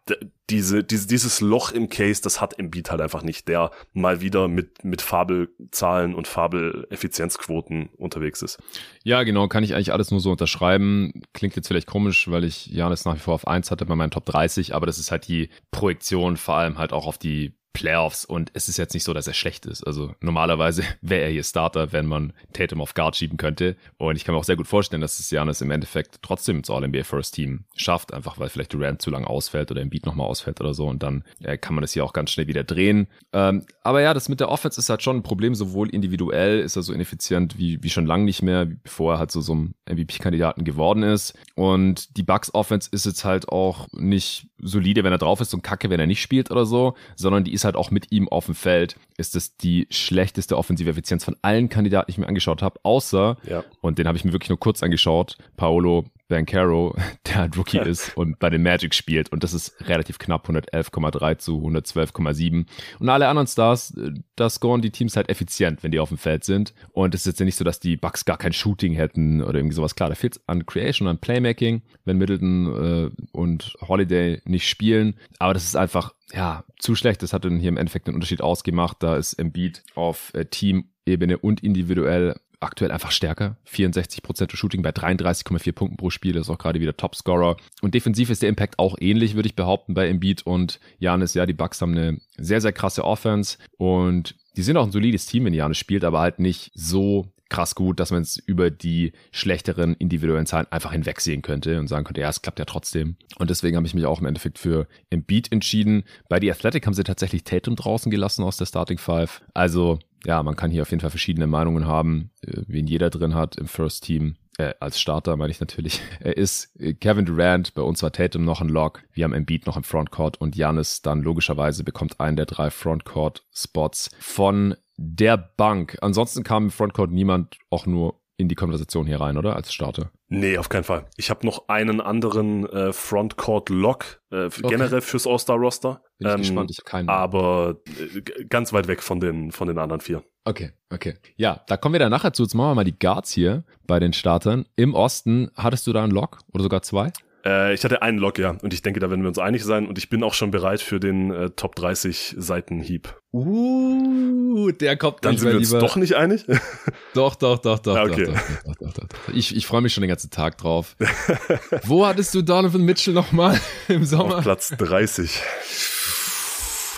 Speaker 2: diese, diese, dieses Loch im Case, das hat Embiid halt einfach nicht, der mal wieder mit, mit Fabelzahlen und Fabeleffizienzquoten unterwegs ist.
Speaker 1: Ja, genau, kann ich eigentlich alles nur so unterschreiben. Klingt jetzt vielleicht komisch, weil ich Janis nach wie vor auf 1 hatte bei meinen Top 30, aber das ist halt die Projektion vor allem halt auch auf die Playoffs und es ist jetzt nicht so, dass er schlecht ist. Also normalerweise wäre er hier Starter, wenn man Tatum auf Guard schieben könnte. Und ich kann mir auch sehr gut vorstellen, dass es Janis im Endeffekt trotzdem ins All-NBA First Team schafft, einfach weil vielleicht Durant zu lange ausfällt oder im Beat nochmal ausfällt oder so und dann äh, kann man das hier auch ganz schnell wieder drehen. Ähm, aber ja, das mit der Offense ist halt schon ein Problem, sowohl individuell ist er so ineffizient wie, wie schon lange nicht mehr, bevor er halt so, so ein MVP-Kandidaten geworden ist. Und die Bucks Offense ist jetzt halt auch nicht solide, wenn er drauf ist und kacke, wenn er nicht spielt oder so, sondern die ist halt auch mit ihm auf dem Feld, ist es die schlechteste offensive Effizienz von allen Kandidaten, die ich mir angeschaut habe, außer, ja. und den habe ich mir wirklich nur kurz angeschaut, Paolo Bancaro, der halt Rookie ist und bei den Magic spielt. Und das ist relativ knapp, 111,3 zu 112,7. Und alle anderen Stars, äh, da scoren die Teams halt effizient, wenn die auf dem Feld sind. Und es ist jetzt ja nicht so, dass die Bucks gar kein Shooting hätten oder irgendwie sowas. Klar, da fehlt an Creation, an Playmaking, wenn Middleton äh, und Holiday nicht spielen. Aber das ist einfach, ja, zu schlecht. Das hat dann hier im Endeffekt den Unterschied ausgemacht. Da ist Embiid auf äh, Team-Ebene und individuell aktuell einfach stärker. 64% Shooting bei 33,4 Punkten pro Spiel, ist auch gerade wieder Topscorer. Und defensiv ist der Impact auch ähnlich, würde ich behaupten, bei Embiid und Janis. Ja, die Bucks haben eine sehr, sehr krasse Offense und die sind auch ein solides Team, wenn Janis spielt, aber halt nicht so krass gut, dass man es über die schlechteren individuellen Zahlen einfach hinwegsehen könnte und sagen könnte, ja, es klappt ja trotzdem. Und deswegen habe ich mich auch im Endeffekt für Embiid entschieden. Bei The Athletic haben sie tatsächlich Tatum draußen gelassen aus der Starting Five. Also ja, man kann hier auf jeden Fall verschiedene Meinungen haben, äh, wen jeder drin hat im First Team. Äh, als Starter meine ich natürlich. Er ist äh, Kevin Durant, bei uns war Tatum noch ein Lock, wir haben Embiid noch im Frontcourt und Janis dann logischerweise bekommt einen der drei Frontcourt-Spots von der Bank. Ansonsten kam im Frontcourt niemand auch nur in die Konversation hier rein, oder? Als Starter.
Speaker 2: Nee, auf keinen Fall. Ich habe noch einen anderen äh, Frontcourt-Lock äh, okay. generell fürs All-Star-Roster.
Speaker 1: Bin ich ähm, gespannt, ich habe keinen.
Speaker 2: Aber äh, ganz weit weg von den, von den anderen vier.
Speaker 1: Okay, okay. Ja, da kommen wir dann nachher zu. Jetzt machen wir mal die Guards hier bei den Startern. Im Osten, hattest du da einen Lock oder sogar zwei?
Speaker 2: Äh, ich hatte einen Log, ja. Und ich denke, da werden wir uns einig sein. Und ich bin auch schon bereit für den äh, Top 30 Seitenhieb.
Speaker 1: Uh, der kommt
Speaker 2: Dann sind wir uns doch nicht einig?
Speaker 1: doch, doch, doch, doch, okay. doch, doch, doch, doch, doch, Ich, ich freue mich schon den ganzen Tag drauf. Wo hattest du Donovan Mitchell nochmal im Sommer?
Speaker 2: Auf Platz 30.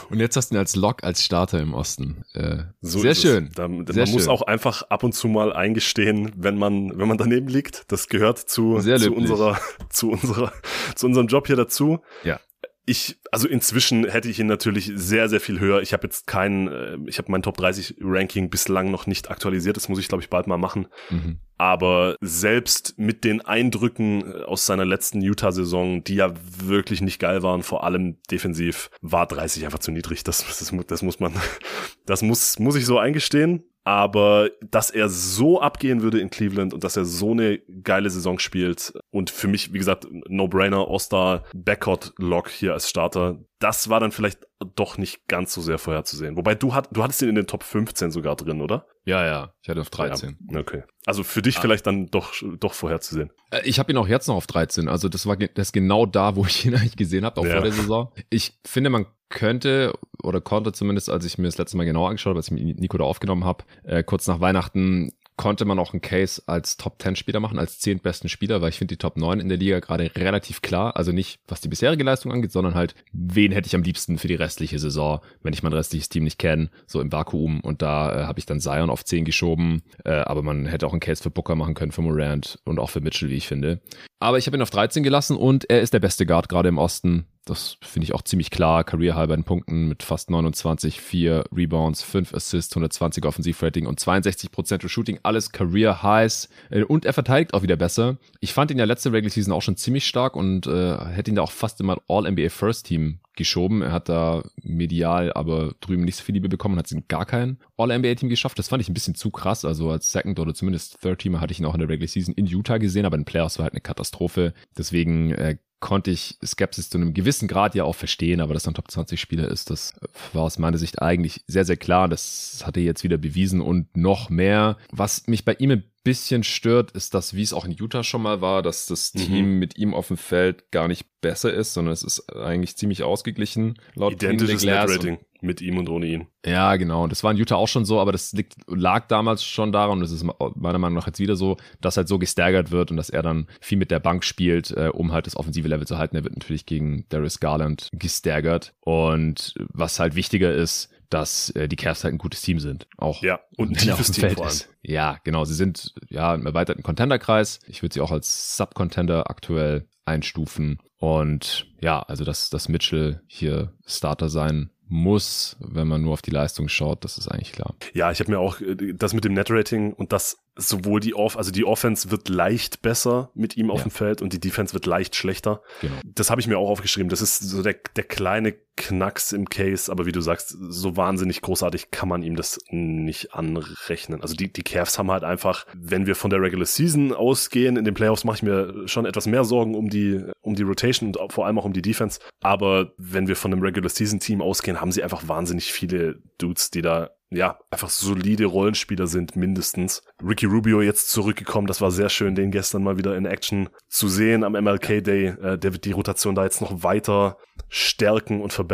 Speaker 1: Und jetzt hast du ihn als Lock als Starter im Osten. Äh, so sehr schön.
Speaker 2: Da,
Speaker 1: sehr
Speaker 2: man
Speaker 1: schön.
Speaker 2: muss auch einfach ab und zu mal eingestehen, wenn man, wenn man daneben liegt. Das gehört zu, zu unserer, zu unserer, zu unserem Job hier dazu.
Speaker 1: Ja
Speaker 2: ich, also inzwischen hätte ich ihn natürlich sehr, sehr viel höher. Ich habe jetzt keinen, äh, ich habe mein Top 30 Ranking bislang noch nicht aktualisiert. Das muss ich, glaube ich, bald mal machen. Mhm. Aber selbst mit den Eindrücken äh, aus seiner letzten Utah-Saison, die ja wirklich nicht geil waren, vor allem defensiv, war 30 einfach zu niedrig. Das, das, das muss man, das muss, muss ich so eingestehen aber dass er so abgehen würde in Cleveland und dass er so eine geile Saison spielt und für mich, wie gesagt, No-Brainer, All-Star, Backcourt-Lock hier als Starter, das war dann vielleicht doch nicht ganz so sehr vorherzusehen. Wobei du, hat, du hattest ihn in den Top 15 sogar drin, oder?
Speaker 1: Ja, ja, ich hatte auf 13.
Speaker 2: Ja, okay. Also für dich ah. vielleicht dann doch, doch vorherzusehen.
Speaker 1: Äh, ich habe ihn auch jetzt noch auf 13. Also das war das genau da, wo ich ihn eigentlich gesehen habe, auch ja. vor der Saison. Ich finde, man könnte oder konnte zumindest, als ich mir das letzte Mal genau angeschaut habe, als ich mit Nico da aufgenommen habe, äh, kurz nach Weihnachten konnte man auch einen Case als Top 10 Spieler machen, als 10 besten Spieler, weil ich finde die Top 9 in der Liga gerade relativ klar. Also nicht, was die bisherige Leistung angeht, sondern halt, wen hätte ich am liebsten für die restliche Saison, wenn ich mein restliches Team nicht kenne, so im Vakuum. Und da äh, habe ich dann Zion auf 10 geschoben. Äh, aber man hätte auch einen Case für Booker machen können, für Morant und auch für Mitchell, wie ich finde. Aber ich habe ihn auf 13 gelassen und er ist der beste Guard gerade im Osten. Das finde ich auch ziemlich klar. Career High bei den Punkten mit fast 29, 4 Rebounds, 5 Assists, 120 Offensivrating und 62% Shooting. Alles Career Highs. Äh, und er verteidigt auch wieder besser. Ich fand ihn ja letzte Regular Season auch schon ziemlich stark und äh, hätte ihn da auch fast immer All-NBA First Team geschoben. Er hat da medial aber drüben nicht so viel Liebe bekommen, hat es in gar kein All-NBA-Team geschafft. Das fand ich ein bisschen zu krass. Also als Second oder zumindest Third-Teamer hatte ich ihn auch in der Regular Season in Utah gesehen, aber in Playoffs war halt eine Katastrophe. Deswegen äh, konnte ich Skepsis zu einem gewissen Grad ja auch verstehen, aber dass er ein Top 20 Spieler ist, das war aus meiner Sicht eigentlich sehr, sehr klar. Das hat er jetzt wieder bewiesen und noch mehr. Was mich bei ihm ein bisschen stört, ist das, wie es auch in Utah schon mal war, dass das mhm. Team mit ihm auf dem Feld gar nicht besser ist, sondern es ist eigentlich ziemlich ausgeglichen.
Speaker 2: Laut Identisches Net-Rating mit ihm und ohne ihn.
Speaker 1: Ja, genau. Und das war in Utah auch schon so, aber das liegt, lag damals schon daran, und das ist meiner Meinung nach jetzt wieder so, dass halt so gestaggert wird und dass er dann viel mit der Bank spielt, äh, um halt das offensive Level zu halten. Er wird natürlich gegen Darius Garland gestaggert. Und was halt wichtiger ist, dass äh, die Cavs halt ein gutes Team sind. Auch
Speaker 2: ja, und ein tiefes Team vor allem. Ist.
Speaker 1: Ja, genau. Sie sind ja im erweiterten Contender-Kreis. Ich würde sie auch als Sub-Contender aktuell einstufen. Und ja, also dass, dass Mitchell hier Starter sein muss, wenn man nur auf die Leistung schaut, das ist eigentlich klar.
Speaker 2: Ja, ich habe mir auch äh, das mit dem Net-Rating und das sowohl die Off, also die Offense wird leicht besser mit ihm auf ja. dem Feld und die Defense wird leicht schlechter. Genau. Das habe ich mir auch aufgeschrieben. Das ist so der, der kleine Knacks im Case, aber wie du sagst, so wahnsinnig großartig kann man ihm das nicht anrechnen. Also die, die Cavs haben halt einfach, wenn wir von der Regular Season ausgehen, in den Playoffs mache ich mir schon etwas mehr Sorgen um die, um die Rotation und vor allem auch um die Defense. Aber wenn wir von einem Regular Season Team ausgehen, haben sie einfach wahnsinnig viele Dudes, die da ja, einfach solide Rollenspieler sind, mindestens. Ricky Rubio jetzt zurückgekommen, das war sehr schön, den gestern mal wieder in Action zu sehen am MLK Day. Äh, der wird die Rotation da jetzt noch weiter stärken und verbessern.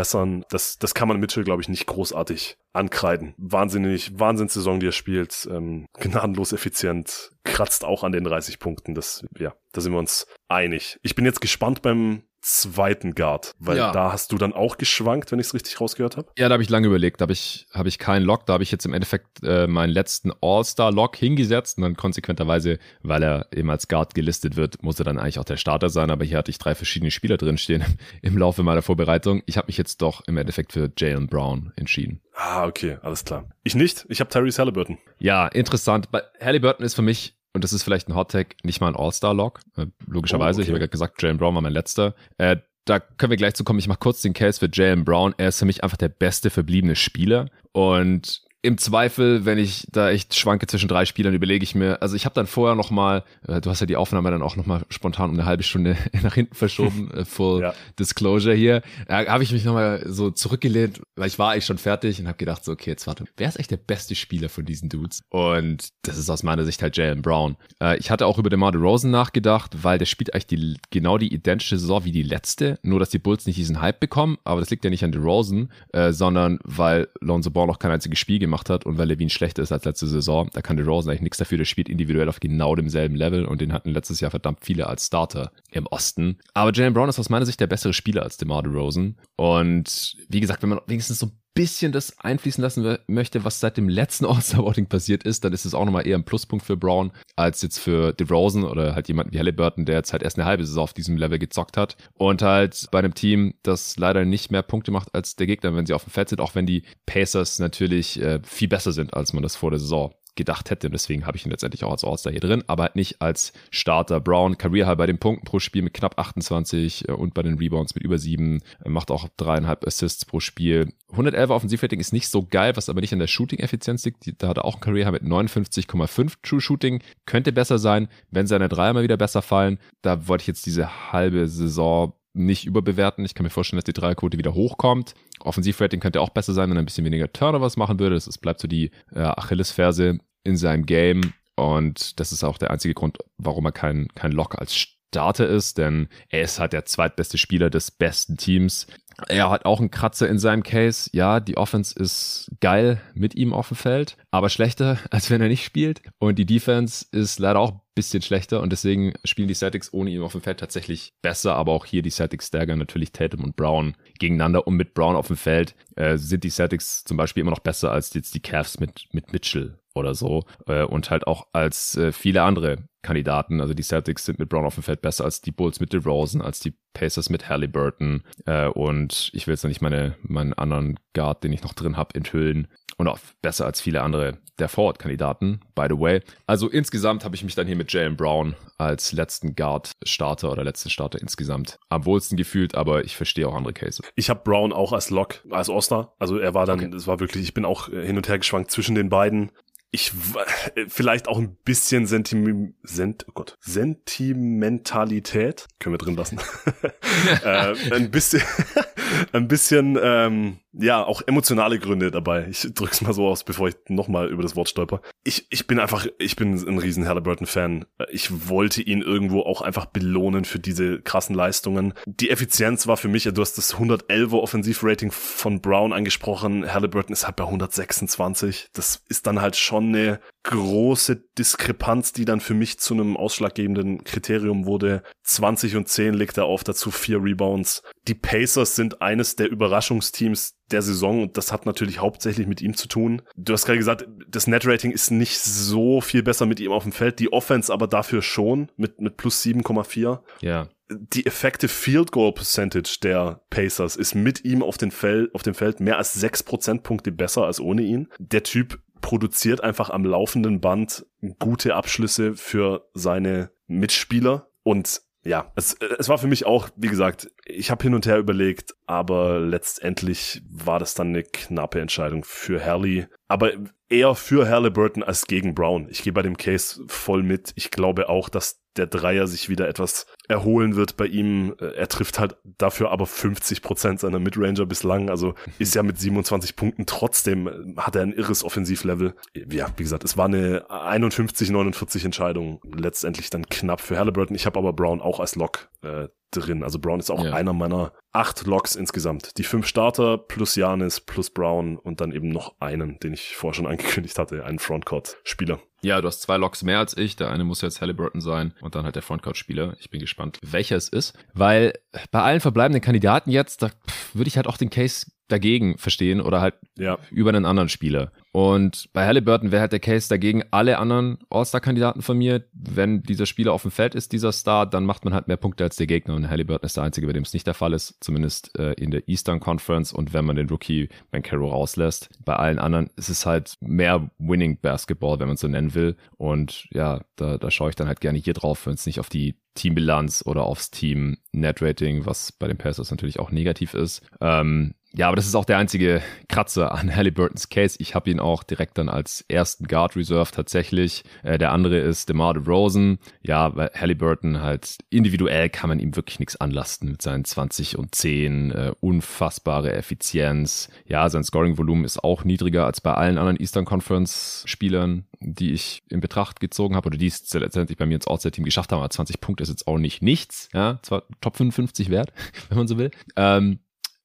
Speaker 2: Das, das kann man Mitchell, glaube ich, nicht großartig ankreiden. Wahnsinnig, Wahnsinnssaison, die er spielt, ähm, gnadenlos effizient, kratzt auch an den 30 Punkten. Das, ja, da sind wir uns einig. Ich bin jetzt gespannt beim zweiten Guard, weil ja. da hast du dann auch geschwankt, wenn ich es richtig rausgehört habe.
Speaker 1: Ja, da habe ich lange überlegt, da habe ich habe ich keinen Lock, da habe ich jetzt im Endeffekt äh, meinen letzten All-Star Lock hingesetzt und dann konsequenterweise, weil er eben als Guard gelistet wird, muss er dann eigentlich auch der Starter sein, aber hier hatte ich drei verschiedene Spieler drin stehen im Laufe meiner Vorbereitung. Ich habe mich jetzt doch im Endeffekt für Jalen Brown entschieden.
Speaker 2: Ah, okay, alles klar. Ich nicht, ich habe Tyrese Halliburton.
Speaker 1: Ja, interessant. Halliburton ist für mich und das ist vielleicht ein Hot-Tag, nicht mal ein All-Star-Log. Äh, logischerweise, oh, okay. ich habe ja gerade gesagt, Jalen Brown war mein letzter. Äh, da können wir gleich zu kommen. Ich mache kurz den Case für Jalen Brown. Er ist für mich einfach der beste verbliebene Spieler. Und im Zweifel, wenn ich da echt schwanke zwischen drei Spielern, überlege ich mir, also ich habe dann vorher noch mal, äh, du hast ja die Aufnahme dann auch noch mal spontan um eine halbe Stunde nach hinten verschoben, äh, full ja. Disclosure hier, da habe ich mich noch mal so zurückgelehnt, weil ich war eigentlich schon fertig und habe gedacht so, okay, jetzt warte, wer ist echt der beste Spieler von diesen Dudes? Und das ist aus meiner Sicht halt Jalen Brown. Äh, ich hatte auch über DeMar DeRozan nachgedacht, weil der spielt eigentlich die, genau die identische Saison wie die letzte, nur dass die Bulls nicht diesen Hype bekommen, aber das liegt ja nicht an DeRozan, äh, sondern weil Lonzo Ball noch kein einziges Spiel gemacht gemacht hat und weil Levine schlechter ist als letzte Saison, da kann DeRozan eigentlich nichts dafür, der spielt individuell auf genau demselben Level und den hatten letztes Jahr verdammt viele als Starter im Osten. Aber Jalen Brown ist aus meiner Sicht der bessere Spieler als DeMar DeRozan und wie gesagt, wenn man wenigstens so bisschen das einfließen lassen möchte, was seit dem letzten All-Star-Voting passiert ist, dann ist es auch nochmal eher ein Pluspunkt für Brown als jetzt für DeRozan oder halt jemand wie Halliburton, der jetzt halt erst eine halbe Saison auf diesem Level gezockt hat und halt bei einem Team, das leider nicht mehr Punkte macht als der Gegner, wenn sie auf dem Feld sind, auch wenn die Pacers natürlich äh, viel besser sind, als man das vor der Saison gedacht hätte. Und deswegen habe ich ihn letztendlich auch als All-Star hier drin, aber nicht als Starter. Brown, Career High bei den Punkten pro Spiel mit knapp 28 äh, und bei den Rebounds mit über 7, macht auch dreieinhalb Assists pro Spiel. 111 Offensivrating ist nicht so geil, was aber nicht an der Shooting-Effizienz liegt. Da hat er auch ein Career High mit 59,5 True Shooting. Könnte besser sein, wenn seine Dreier mal wieder besser fallen. Da wollte ich jetzt diese halbe Saison nicht überbewerten. Ich kann mir vorstellen, dass die Dreierquote wieder hochkommt. Offensivrating könnte auch besser sein, wenn er ein bisschen weniger Turnovers machen würde. Das ist, bleibt so die äh, Achillesferse in seinem Game. Und das ist auch der einzige Grund, warum er kein, kein Lock als Starter ist, denn er ist halt der zweitbeste Spieler des besten Teams. Er hat auch einen Kratzer in seinem Case. Ja, die Offense ist geil mit ihm auf dem Feld, aber schlechter, als wenn er nicht spielt. Und die Defense ist leider auch ein bisschen schlechter und deswegen spielen die Celtics ohne ihn auf dem Feld tatsächlich besser. Aber auch hier die Celtics stärker natürlich Tatum und Brown gegeneinander. Und mit Brown auf dem Feld äh, sind die Celtics zum Beispiel immer noch besser als jetzt die Cavs mit, mit Mitchell oder so äh, und halt auch als äh, viele andere Kandidaten. Also die Celtics sind mit Brown auf dem Feld besser als die Bulls mit DeRozan, als die Pacers mit Halliburton äh, und ich will jetzt noch nicht meine, meinen anderen Guard, den ich noch drin habe, enthüllen und auch besser als viele andere der Forward-Kandidaten, by the way. Also insgesamt habe ich mich dann hier mit Jalen Brown als letzten Guard-Starter oder letzten Starter insgesamt am wohlsten gefühlt, aber ich verstehe auch andere Cases.
Speaker 2: Ich habe Brown auch als Lock, als All-Star. Also er war dann, es okay. war wirklich, ich bin auch hin und her geschwankt zwischen den beiden ich vielleicht auch ein bisschen Sentim Sent oh Gott, Sentimentalität können wir drin lassen. äh, ein bisschen ein bisschen ähm, ja, auch emotionale Gründe dabei. Ich drück's mal so aus, bevor ich nochmal über das Wort stolper. Ich, ich bin einfach, ich bin ein riesen Halliburton-Fan. Ich wollte ihn irgendwo auch einfach belohnen für diese krassen Leistungen. Die Effizienz war für mich, du hast das 111er Offensivrating von Brown angesprochen. Halliburton ist halt bei 126. Das ist dann halt schon eine große Diskrepanz, die dann für mich zu einem ausschlaggebenden Kriterium wurde. 20 und 10 legt er auf, dazu vier Rebounds. Die Pacers sind eines der Überraschungsteams der Saison und das hat natürlich hauptsächlich mit ihm zu tun. Du hast gerade gesagt, das Net-Rating ist nicht so viel besser mit ihm auf dem Feld, die Offense aber dafür schon mit, mit plus 7,4.
Speaker 1: Ja.
Speaker 2: Die Effective Field Goal Percentage der Pacers ist mit ihm auf, den Feld, auf dem Feld mehr als sechs Prozentpunkte besser als ohne ihn. Der Typ produziert einfach am laufenden Band gute Abschlüsse für seine Mitspieler und ja, es, es war für mich auch, wie gesagt, ich habe hin und her überlegt, aber letztendlich war das dann eine knappe Entscheidung für Hurley. Aber eher für Halliburton als gegen Brown. Ich gehe bei dem Case voll mit. Ich glaube auch, dass der Dreier sich wieder etwas erholen wird bei ihm. Er trifft halt dafür aber 50 Prozent seiner Midranger bislang. Also ist ja mit 27 Punkten trotzdem hat er ein irres Offensivlevel. Ja, wie gesagt, es war eine 51-49 Entscheidung. Letztendlich dann knapp für Halliburton. Ich habe aber Brown auch als Lock äh, drin. Also Brown ist auch ja. einer meiner acht Loks insgesamt. Die fünf Starter plus Janis plus Brown und dann eben noch einen, den ich vorher schon angekündigt hatte, einen Frontcourt-Spieler.
Speaker 1: Ja, du hast zwei Loks mehr als ich. Der eine muss jetzt Halliburton sein und dann halt der Frontcourt-Spieler. Ich bin gespannt, welcher es ist, weil bei allen verbleibenden Kandidaten jetzt, da würde ich halt auch den Case dagegen verstehen oder halt ja. über einen anderen Spieler. Und bei Halliburton wäre halt der Case dagegen alle anderen All-Star-Kandidaten von mir. Wenn dieser Spieler auf dem Feld ist, dieser Star, dann macht man halt mehr Punkte als der Gegner. Und Halliburton ist der Einzige, bei dem es nicht der Fall ist, zumindest äh, in der Eastern Conference. Und wenn man den Rookie Ben Caro rauslässt, bei allen anderen ist es halt mehr Winning Basketball, wenn man so nennen will. Und ja, da, da schaue ich dann halt gerne hier drauf, wenn es nicht auf die Teambilanz oder aufs Team Net Rating, was bei den Pacers natürlich auch negativ ist. Ähm, ja, aber das ist auch der einzige Kratzer an Halliburtons Case. Ich habe ihn auch direkt dann als ersten Guard Reserve tatsächlich. Äh, der andere ist DeMar DeRozan. Ja, weil Halliburton halt individuell kann man ihm wirklich nichts anlasten mit seinen 20 und 10. Äh, unfassbare Effizienz. Ja, sein Scoring-Volumen ist auch niedriger als bei allen anderen Eastern Conference Spielern, die ich in Betracht gezogen habe oder die es letztendlich bei mir ins All-Star-Team geschafft haben. Aber 20 Punkte ist jetzt auch nicht nichts. Ja, zwar Top 55 wert, wenn man so will. Ähm,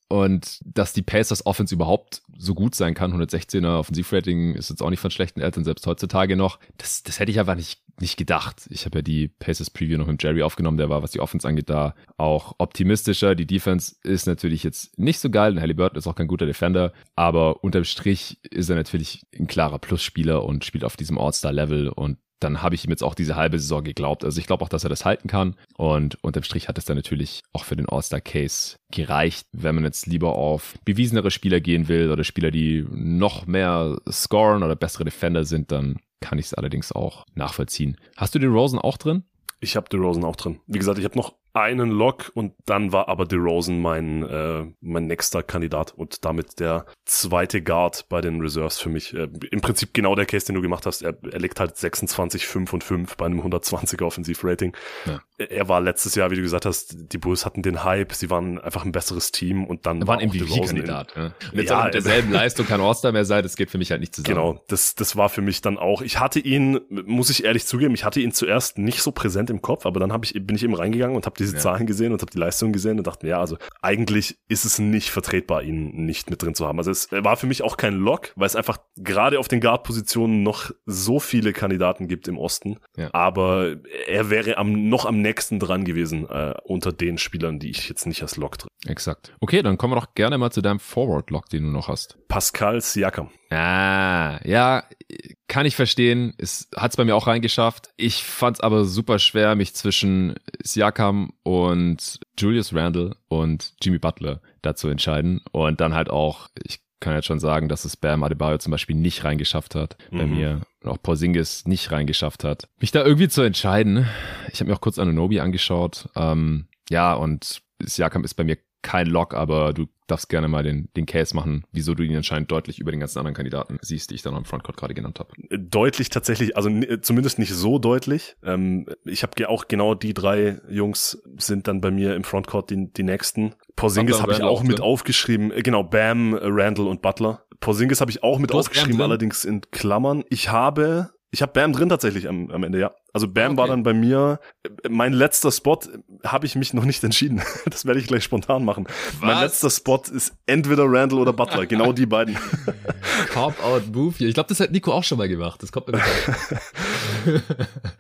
Speaker 1: und dass die Pacers Offense überhaupt so gut sein kann, 116er Offensivrating ist jetzt auch nicht von schlechten Eltern, selbst heutzutage noch. Das, das hätte ich einfach nicht, nicht gedacht. Ich habe ja die Pacers Preview noch mit Jerry aufgenommen, der war, was die Offense angeht, da auch optimistischer. Die Defense ist natürlich jetzt nicht so geil. Halliburton ist auch kein guter Defender, aber unterm Strich ist er natürlich ein klarer Plusspieler und spielt auf diesem All-Star-Level und dann habe ich ihm jetzt auch diese halbe Saison geglaubt. Also ich glaube auch, dass er das halten kann. Und unterm Strich hat es dann natürlich auch für den All-Star-Case gereicht. Wenn man jetzt lieber auf bewiesenere Spieler gehen will oder Spieler, die noch mehr scoren oder bessere Defender sind, dann kann ich es allerdings auch nachvollziehen. Hast du den Rosen auch drin?
Speaker 2: Ich habe DeRozan auch drin. Wie gesagt, ich habe noch einen Lock und dann war aber DeRozan mein, äh, mein nächster Kandidat und damit der zweite Guard bei den Reserves für mich. Äh, Im Prinzip genau der Case, den du gemacht hast. Er, er legt halt 26, 5 und 5 bei einem 120er Offensivrating. Ja. Er war letztes Jahr, wie du gesagt hast, die Bulls hatten den Hype, sie waren einfach ein besseres Team und dann
Speaker 1: er war ein MVP-Kandidat. Ja. Und jetzt ja, auch mit derselben Leistung kann All-Star mehr sein, das geht für mich halt nicht zusammen.
Speaker 2: Genau, das, das war für mich dann auch. Ich hatte ihn, muss ich ehrlich zugeben, ich hatte ihn zuerst nicht so präsent im Kopf, aber dann hab ich, bin ich eben reingegangen und habe diese ja. Zahlen gesehen und habe die Leistung gesehen und dachte mir, ja, also eigentlich ist es nicht vertretbar, ihn nicht mit drin zu haben. Also es war für mich auch kein Lock, weil es einfach gerade auf den Guard-Positionen noch so viele Kandidaten gibt im Osten. Ja. Aber er wäre am, noch am nächsten dran gewesen äh, unter den Spielern, die ich jetzt nicht als Lock drin.
Speaker 1: Exakt. Okay, dann kommen wir doch gerne mal zu deinem Forward-Lock, den du noch hast.
Speaker 2: Pascal Siakam.
Speaker 1: Ah, ja, kann ich verstehen. Es hat's bei mir auch reingeschafft. Ich fand's aber super schwer, mich zwischen Siakam und Julius Randle und Jimmy Butler da zu entscheiden. Und dann halt auch, ich kann jetzt schon sagen, dass es Bam Adebayo zum Beispiel nicht reingeschafft hat bei mhm. mir und auch Porzingis nicht reingeschafft hat. Mich da irgendwie zu entscheiden. Ich habe mir auch kurz Anunobi angeschaut. Ähm, ja, und Siakam ist bei mir kein Lock, aber du darfst gerne mal den, den Case machen, wieso du ihn anscheinend deutlich über den ganzen anderen Kandidaten siehst, die ich dann am Frontcourt gerade genannt habe.
Speaker 2: Deutlich tatsächlich, also zumindest nicht so deutlich. Ähm, ich habe auch genau die drei Jungs sind dann bei mir im Frontcourt die, die nächsten. Porzingis habe ich auch mit aufgeschrieben. Äh, genau, Bam, Randall und Butler. Porzingis habe ich auch mit aufgeschrieben, allerdings in Klammern. Ich habe ich habe Bam drin tatsächlich am, am Ende, ja. Also Bam okay. war dann bei mir mein letzter Spot, habe ich mich noch nicht entschieden. Das werde ich gleich spontan machen. Was? Mein letzter Spot ist entweder Randall oder Butler, genau die beiden.
Speaker 1: Cop-out-Move hier. Ich glaube, das hat Nico auch schon mal gemacht. Das kommt mir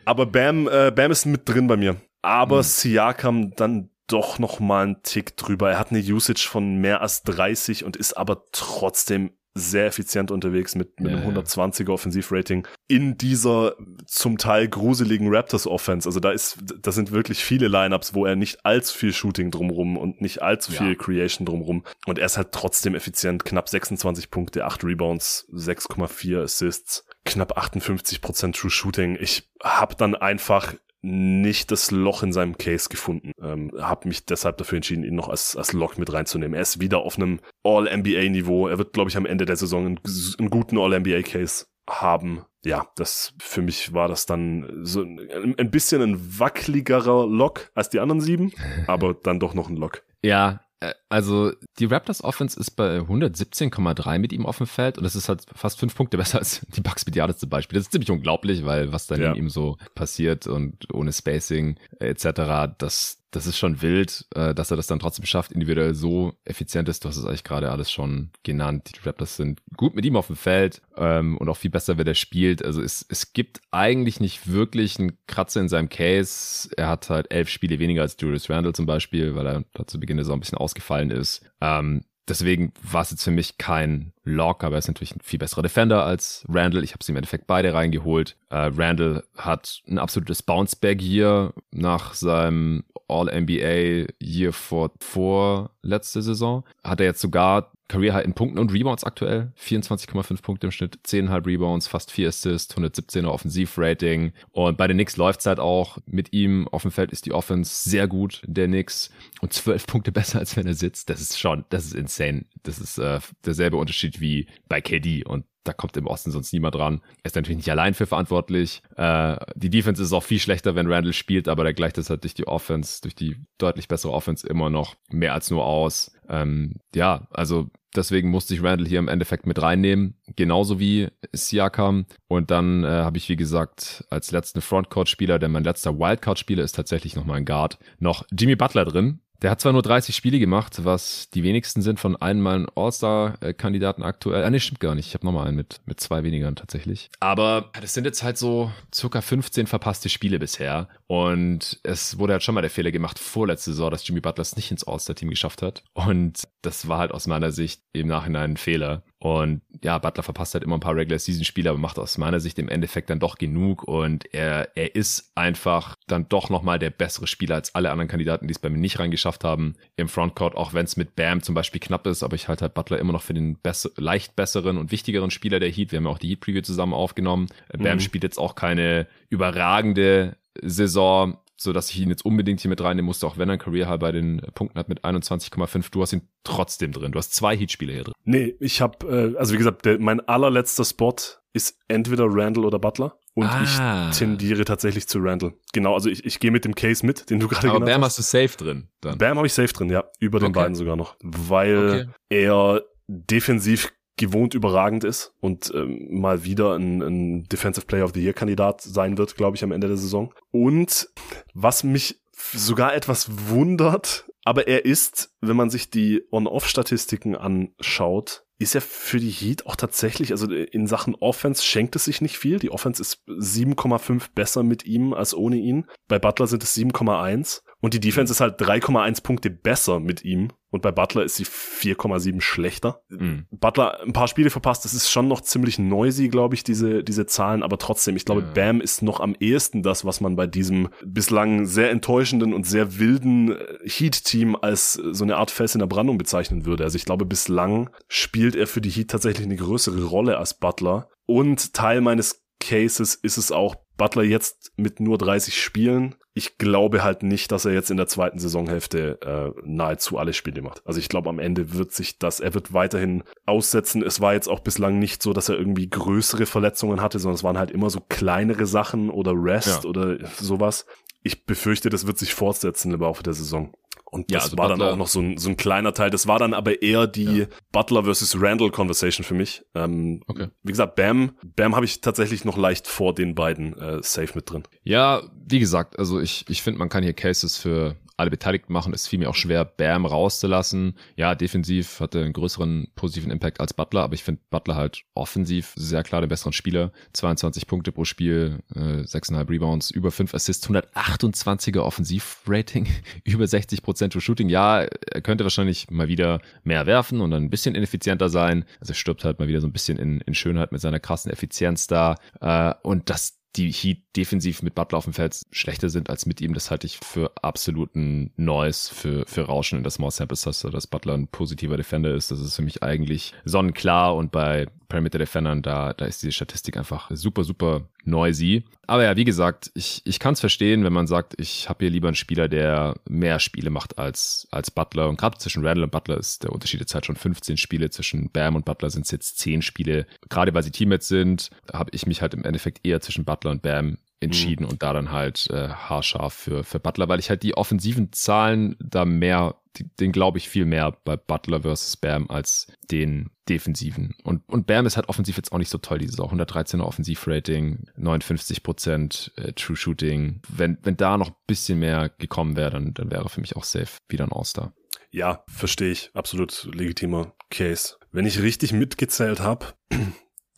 Speaker 2: Aber Bam, äh, Bam ist mit drin bei mir. Aber hm. Siakam dann doch noch mal einen Tick drüber. Er hat eine Usage von mehr als 30 und ist aber trotzdem sehr effizient unterwegs mit, mit ja, einem 120er Offensivrating in dieser zum Teil gruseligen Raptors Offense. Also da ist, da sind wirklich viele Lineups, wo er nicht allzu viel Shooting drumrum und nicht allzu viel ja. Creation drumrum. Und er ist halt trotzdem effizient. Knapp 26 Punkte, 8 Rebounds, 6,4 Assists, knapp 58 True Shooting. Ich habe dann einfach nicht das Loch in seinem Case gefunden. Ähm, habe mich deshalb dafür entschieden, ihn noch als, als Lock mit reinzunehmen. Er ist wieder auf einem All-NBA-Niveau. Er wird, glaube ich, am Ende der Saison einen, einen guten All-NBA-Case haben. Ja, das für mich war das dann so ein, ein bisschen ein wackeligerer Lock als die anderen sieben, aber dann doch noch ein Lock.
Speaker 1: Ja, also die Raptors Offense ist bei 117,3 mit ihm auf dem Feld und das ist halt fast fünf Punkte besser als die Bucks mit Giannis zum Beispiel. Das ist ziemlich unglaublich, weil was dann ja. ihm so passiert und ohne Spacing etc., das das ist schon wild, äh, dass er das dann trotzdem schafft, individuell so effizient ist. Du hast es eigentlich gerade alles schon genannt. Die Raptors sind gut mit ihm auf dem Feld ähm, und auch viel besser, wenn er spielt. Also es, es gibt eigentlich nicht wirklich einen Kratzer in seinem Case. Er hat halt elf Spiele weniger als Julius Randle zum Beispiel, weil er da zu Beginn Saison ein bisschen ausgefallen ist. Ähm, deswegen war es jetzt für mich kein Lock, aber er ist natürlich ein viel besserer Defender als Randall. Ich habe sie im Endeffekt beide reingeholt. Äh, Randall hat ein absolutes Bounceback hier nach seinem All-NBA Year vor, vor letzte Saison. Hat er jetzt sogar Career High in Punkten und Rebounds aktuell. 24,5 Punkte im Schnitt, 10,5 Rebounds, fast 4 Assists, 117er Offensivrating. Und bei den Knicks läuft's halt auch. Mit ihm auf dem Feld ist die Offense sehr gut, der Knicks. Und 12 Punkte besser, als wenn er sitzt. Das ist schon, das ist insane. Das ist äh, derselbe Unterschied wie bei KD. Und da kommt im Osten sonst niemand dran. Er ist natürlich nicht allein für verantwortlich. Äh, die Defense ist auch viel schlechter, wenn Randall spielt, aber der gleicht das halt durch die Offense, durch die deutlich bessere Offense immer noch mehr als nur aus. Ähm, ja, also deswegen musste ich Randall hier im Endeffekt mit reinnehmen, genauso wie Siakam. Und dann äh, habe ich, wie gesagt, als letzten Frontcourt-Spieler, denn mein letzter Wildcard-Spieler ist tatsächlich noch mal ein Guard, noch Jimmy Butler drin. Der hat zwar nur 30 Spiele gemacht, was die wenigsten sind von allen meinen All-Star-Kandidaten aktuell. Ah, nee, stimmt gar nicht. Ich habe nochmal einen mit, mit zwei weniger tatsächlich. Aber das sind jetzt halt so circa 15 verpasste Spiele bisher. Und es wurde halt schon mal der Fehler gemacht vorletzte Saison, dass Jimmy Butler es nicht ins All-Star-Team geschafft hat. Und das war halt aus meiner Sicht im Nachhinein ein Fehler. Und ja, Butler verpasst halt immer ein paar Regular-Season-Spiele, aber macht aus meiner Sicht im Endeffekt dann doch genug. Und er, er ist einfach dann doch nochmal der bessere Spieler als alle anderen Kandidaten, die es bei mir nicht reingeschafft haben im Frontcourt, auch wenn es mit Bam zum Beispiel knapp ist. Aber ich halte halt Butler immer noch für den besser, leicht besseren und wichtigeren Spieler der Heat. Wir haben ja auch die Heat-Preview zusammen aufgenommen. Mhm. Bam spielt jetzt auch keine überragende Saison so dass ich ihn jetzt unbedingt hier mit reinnehmen musste, auch wenn er ein Career High bei den Punkten hat mit 21,5. Du hast ihn trotzdem drin. Du hast zwei Heatspiele hier drin.
Speaker 2: Nee, ich habe, äh, also wie gesagt, der, mein allerletzter Spot ist entweder Randall oder Butler. Und ah. ich tendiere tatsächlich zu Randall. Genau, also ich, ich gehe mit dem Case mit, den du gerade genannt
Speaker 1: hast. Aber Bam hast du safe drin.
Speaker 2: Dann. Bam habe ich safe drin, ja. Über den okay. beiden sogar noch. Weil okay. er defensiv gewohnt überragend ist und ähm, mal wieder ein, ein Defensive Player of the Year Kandidat sein wird, glaube ich, am Ende der Saison. Und was mich sogar etwas wundert, aber er ist, wenn man sich die On-Off-Statistiken anschaut, ist er für die Heat auch tatsächlich, also in Sachen Offense schenkt es sich nicht viel. Die Offense ist 7,5 besser mit ihm als ohne ihn. Bei Butler sind es 7,1. Und die Defense ist halt 3,1 Punkte besser mit ihm. Und bei Butler ist sie 4,7 schlechter. Mhm. Butler ein paar Spiele verpasst. Das ist schon noch ziemlich noisy, glaube ich, diese, diese Zahlen. Aber trotzdem, ich glaube, ja. Bam ist noch am ehesten das, was man bei diesem bislang sehr enttäuschenden und sehr wilden Heat-Team als so eine Art Fels in der Brandung bezeichnen würde. Also ich glaube, bislang spielt er für die Heat tatsächlich eine größere Rolle als Butler. Und Teil meines Cases ist es auch Butler jetzt mit nur 30 Spielen. Ich glaube halt nicht, dass er jetzt in der zweiten Saisonhälfte äh, nahezu alle Spiele macht. Also ich glaube, am Ende wird sich das, er wird weiterhin aussetzen. Es war jetzt auch bislang nicht so, dass er irgendwie größere Verletzungen hatte, sondern es waren halt immer so kleinere Sachen oder Rest ja. oder sowas. Ich befürchte, das wird sich fortsetzen im Laufe der Saison. Und das ja, also war Butler, dann auch noch so ein, so ein kleiner Teil. Das war dann aber eher die ja. Butler versus Randall Conversation für mich. Ähm, okay. Wie gesagt, Bam, Bam habe ich tatsächlich noch leicht vor den beiden äh, safe mit drin.
Speaker 1: Ja, wie gesagt, also ich, ich finde, man kann hier Cases für alle Beteiligten machen. Es fiel mir auch schwer, Bam rauszulassen. Ja, defensiv hatte einen größeren positiven Impact als Butler, aber ich finde Butler halt offensiv sehr klar den besseren Spieler. 22 Punkte pro Spiel, äh, 6,5 Rebounds, über 5 Assists, 128er Offensivrating, über 60 Prozent True Shooting. Ja, er könnte wahrscheinlich mal wieder mehr werfen und dann ein bisschen ineffizienter sein. Also er stirbt halt mal wieder so ein bisschen in, in Schönheit mit seiner krassen Effizienz da. Äh, und das die Heat defensiv mit Butler auf dem Feld schlechter sind als mit ihm, das halte ich für absoluten Noise, für, für Rauschen in der Small Sample Size, dass Butler ein positiver Defender ist. Das ist für mich eigentlich sonnenklar und bei Perimeter Defendern, da, da ist die Statistik einfach super, super noisy. Aber ja, wie gesagt, ich, ich kann es verstehen, wenn man sagt, ich habe hier lieber einen Spieler, der mehr Spiele macht als, als Butler. Und gerade zwischen Randall und Butler ist der Unterschied jetzt halt schon 15 Spiele. Zwischen Bam und Butler sind es jetzt 10 Spiele. Gerade weil sie Teammates sind, habe ich mich halt im Endeffekt eher zwischen Butler und Bam entschieden mhm. und da dann halt äh, haarscharf für, für Butler, weil ich halt die offensiven Zahlen da mehr, den glaube ich viel mehr bei Butler versus Bam als den defensiven. Und, und Bam ist halt offensiv jetzt auch nicht so toll dieses Saison. 113er Offensivrating, 59 Prozent äh, True Shooting. Wenn, wenn da noch ein bisschen mehr gekommen wäre, dann, dann wäre für mich auch safe wieder ein All-Star.
Speaker 2: Ja, verstehe ich. Absolut legitimer Case. Wenn ich richtig mitgezählt habe,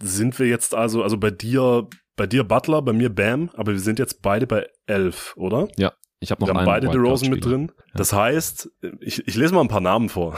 Speaker 2: sind wir jetzt also, also bei dir bei dir Butler, bei mir Bam, aber wir sind jetzt beide bei elf, oder?
Speaker 1: Ja. Ich habe noch
Speaker 2: wir haben beide DeRozan mit drin. Ja. Das heißt, ich, ich lese mal ein paar Namen vor.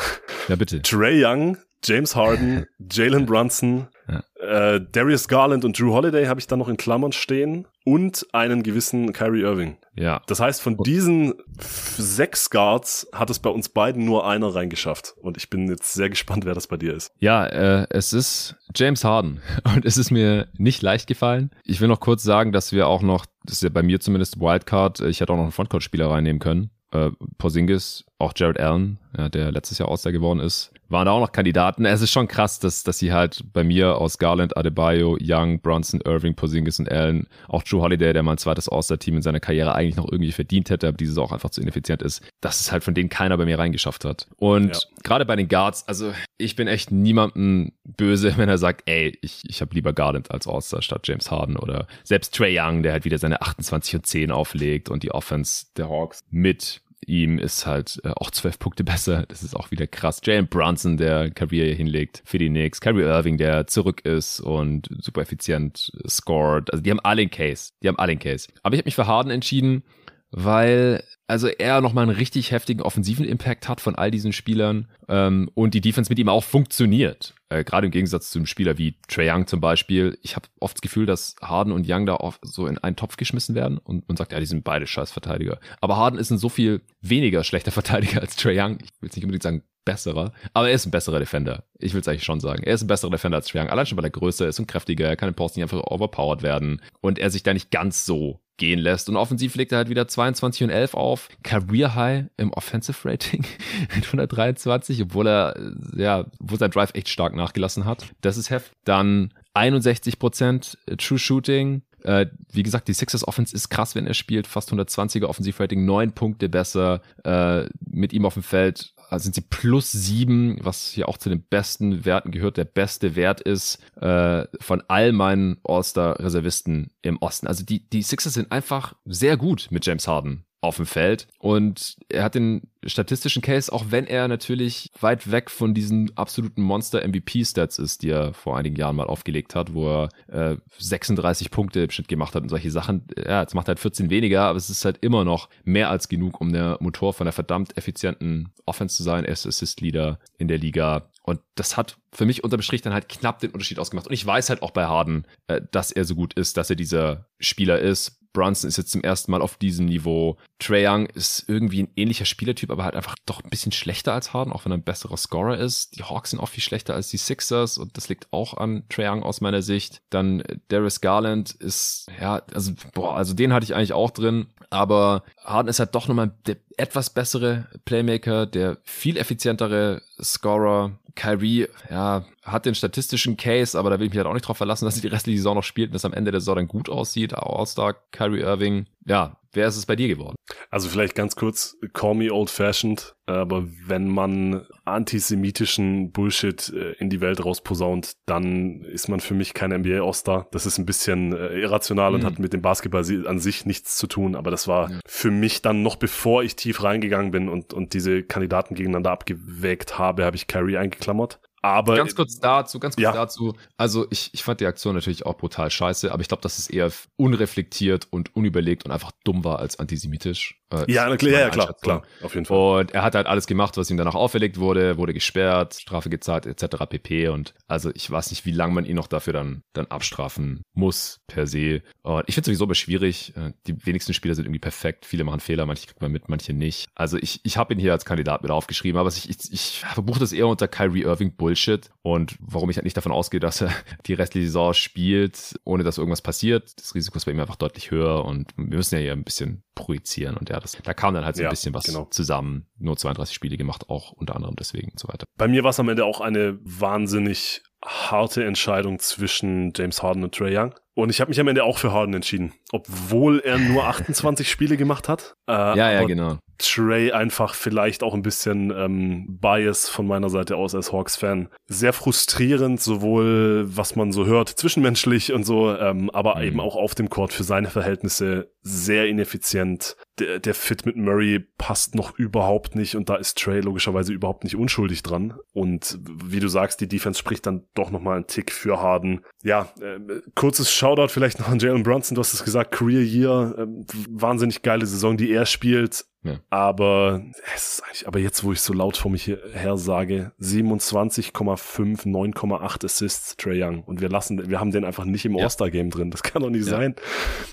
Speaker 1: Ja, bitte.
Speaker 2: Trey Young, James Harden, Jalen Brunson, ja. äh, Darius Garland und Drew Holiday habe ich da noch in Klammern stehen und einen gewissen Kyrie Irving.
Speaker 1: Ja.
Speaker 2: Das heißt, von diesen sechs Guards hat es bei uns beiden nur einer reingeschafft. Und ich bin jetzt sehr gespannt, wer das bei dir ist.
Speaker 1: Ja, äh, es ist James Harden. Und es ist mir nicht leicht gefallen. Ich will noch kurz sagen, dass wir auch noch, das ist ja bei mir zumindest Wildcard, ich hätte auch noch einen Frontcourt-Spieler reinnehmen können. Äh, Porzingis, auch Jared Allen, ja, der letztes Jahr Auster geworden ist, waren da auch noch Kandidaten. Es ist schon krass, dass, dass sie halt bei mir aus Garland, Adebayo, Young, Bronson, Irving, Porzingis und Allen, auch Drew Holiday, der mal ein zweites All-Star-Team in seiner Karriere eigentlich noch irgendwie verdient hätte, aber dieses auch einfach zu ineffizient ist, dass es halt von denen keiner bei mir reingeschafft hat. Und ja. gerade bei den Guards, also ich bin echt niemandem böse, wenn er sagt, ey, ich, ich habe lieber Garland als All-Star statt James Harden oder selbst Trey Young, der halt wieder seine 28 und 10 auflegt und die Offense der Hawks mit ihm ist halt äh, auch zwölf Punkte besser. Das ist auch wieder krass. Jalen Brunson, der Karriere hinlegt für die Knicks. Kyrie Irving, der zurück ist und super effizient scored. Also die haben alle einen Case. Die haben alle einen Case. Aber ich habe mich für Harden entschieden, weil also er nochmal einen richtig heftigen offensiven Impact hat von all diesen Spielern ähm, und die Defense mit ihm auch funktioniert. Äh, Gerade im Gegensatz zu einem Spieler wie Trey Young zum Beispiel. Ich habe oft das Gefühl, dass Harden und Young da oft so in einen Topf geschmissen werden und man sagt, ja, die sind beide scheiß Verteidiger. Aber Harden ist ein so viel weniger schlechter Verteidiger als Trey Young. Ich will jetzt nicht unbedingt sagen besserer, aber er ist ein besserer Defender. Ich will es eigentlich schon sagen. Er ist ein besserer Defender als Trey Young. Allein schon, weil er größer ist und kräftiger. Er kann im Post nicht einfach overpowered werden und er sich da nicht ganz so gehen lässt. Und offensiv legt er halt wieder 22 und 11 auf. Career High im Offensive Rating mit 123, obwohl er, ja, wo sein Drive echt stark nachgelassen hat. Das ist heft. Dann 61% True Shooting, Äh, wie gesagt, die Sixers Offense ist krass, wenn er spielt. Fast 120er Offensivrating, neun Punkte besser. Äh, mit ihm auf dem Feld sind sie plus sieben, was hier auch zu den besten Werten gehört. Der beste Wert ist äh, von all meinen All-Star-Reservisten im Osten. Also die, die Sixers sind einfach sehr gut mit James Harden auf dem Feld. Und er hat den statistischen Case, auch wenn er natürlich weit weg von diesen absoluten Monster-MVP-Stats ist, die er vor einigen Jahren mal aufgelegt hat, wo er äh, 36 Punkte im Schnitt gemacht hat und solche Sachen. Ja, jetzt macht er halt 14 weniger, aber es ist halt immer noch mehr als genug, um der Motor von der verdammt effizienten Offense zu sein. Er ist Assist-Leader in der Liga. Und das hat für mich unterm Strich dann halt knapp den Unterschied ausgemacht. Und ich weiß halt auch bei Harden, äh, dass er so gut ist, dass er dieser Spieler ist. Brunson ist jetzt zum ersten Mal auf diesem Niveau. Trae Young ist irgendwie ein ähnlicher Spielertyp, aber halt einfach doch ein bisschen schlechter als Harden, auch wenn er ein besserer Scorer ist. Die Hawks sind auch viel schlechter als die Sixers und das liegt auch an Trae Young aus meiner Sicht. Dann Darius Garland ist, ja, also, boah, also den hatte ich eigentlich auch drin, aber Harden ist halt doch nochmal der etwas bessere Playmaker, der viel effizientere Scorer. Kyrie, ja, hat den statistischen Case, aber da will ich mich halt auch nicht drauf verlassen, dass er die restliche Saison noch spielt und das am Ende der Saison dann gut aussieht. All-Star, Kyrie Irving. Ja, wer ist es bei dir geworden?
Speaker 2: Also vielleicht ganz kurz, call me old-fashioned, aber wenn man antisemitischen Bullshit äh, in die Welt rausposaunt, dann ist man für mich kein NBA All-Star. Das ist ein bisschen äh, irrational mhm. und hat mit dem Basketball an sich nichts zu tun, aber das war ja. für mich dann noch bevor ich tief reingegangen bin und, und diese Kandidaten gegeneinander abgewägt habe, habe ich Kyrie eingeklammert. Aber
Speaker 1: ganz kurz dazu, ganz kurz ja. dazu. Also ich, ich fand die Aktion natürlich auch brutal scheiße, aber ich glaube, dass es eher unreflektiert und unüberlegt und einfach dumm war als antisemitisch.
Speaker 2: Äh, ja, klar, ja, klar, klar,
Speaker 1: auf jeden Fall. Und er hat halt alles gemacht, was ihm danach auferlegt wurde, wurde gesperrt, Strafe gezahlt, etc. pp. Und also ich weiß nicht, wie lange man ihn noch dafür dann, dann abstrafen muss, per se. Und ich finde sowieso aber schwierig. Äh, die wenigsten Spieler sind irgendwie perfekt. Viele machen Fehler, manche kriegt man mit, manche nicht. Also ich, ich habe ihn hier als Kandidat mit aufgeschrieben, aber ich, ich, ich verbuche das eher unter Kyrie Irving Bullshit. Und warum ich halt nicht davon ausgehe, dass er die restliche Saison spielt, ohne dass irgendwas passiert. Das Risiko ist bei ihm einfach deutlich höher und wir müssen ja hier ein bisschen projizieren und ja, das, da kam dann halt so ein bisschen was genau. zusammen. Nur 32 Spiele gemacht, auch unter anderem deswegen und so weiter.
Speaker 2: Bei mir war es am Ende auch eine wahnsinnig harte Entscheidung zwischen James Harden und Trey Young. Und ich habe mich am Ende auch für Harden entschieden, obwohl er nur 28 Spiele gemacht hat.
Speaker 1: Äh, ja, ja, genau.
Speaker 2: Trey einfach vielleicht auch ein bisschen ähm, Bias von meiner Seite aus als Hawks-Fan. Sehr frustrierend, sowohl was man so hört, zwischenmenschlich und so, ähm, aber mhm. eben auch auf dem Court für seine Verhältnisse sehr ineffizient. Der, der Fit mit Murray passt noch überhaupt nicht und da ist Trey logischerweise überhaupt nicht unschuldig dran. Und wie du sagst, die Defense spricht dann doch nochmal einen Tick für Harden. Ja, äh, kurzes Shoutout vielleicht noch an Jalen Brunson, du hast es gesagt, Career Year, äh, wahnsinnig geile Saison, die er spielt. Ja. Aber es ist eigentlich, aber jetzt, wo ich so laut vor mich her sage, 27,5, 9,8 Assists Trey Young. Und wir lassen, wir haben den einfach nicht im ja. All-Star-Game drin. Das kann doch nicht ja. sein.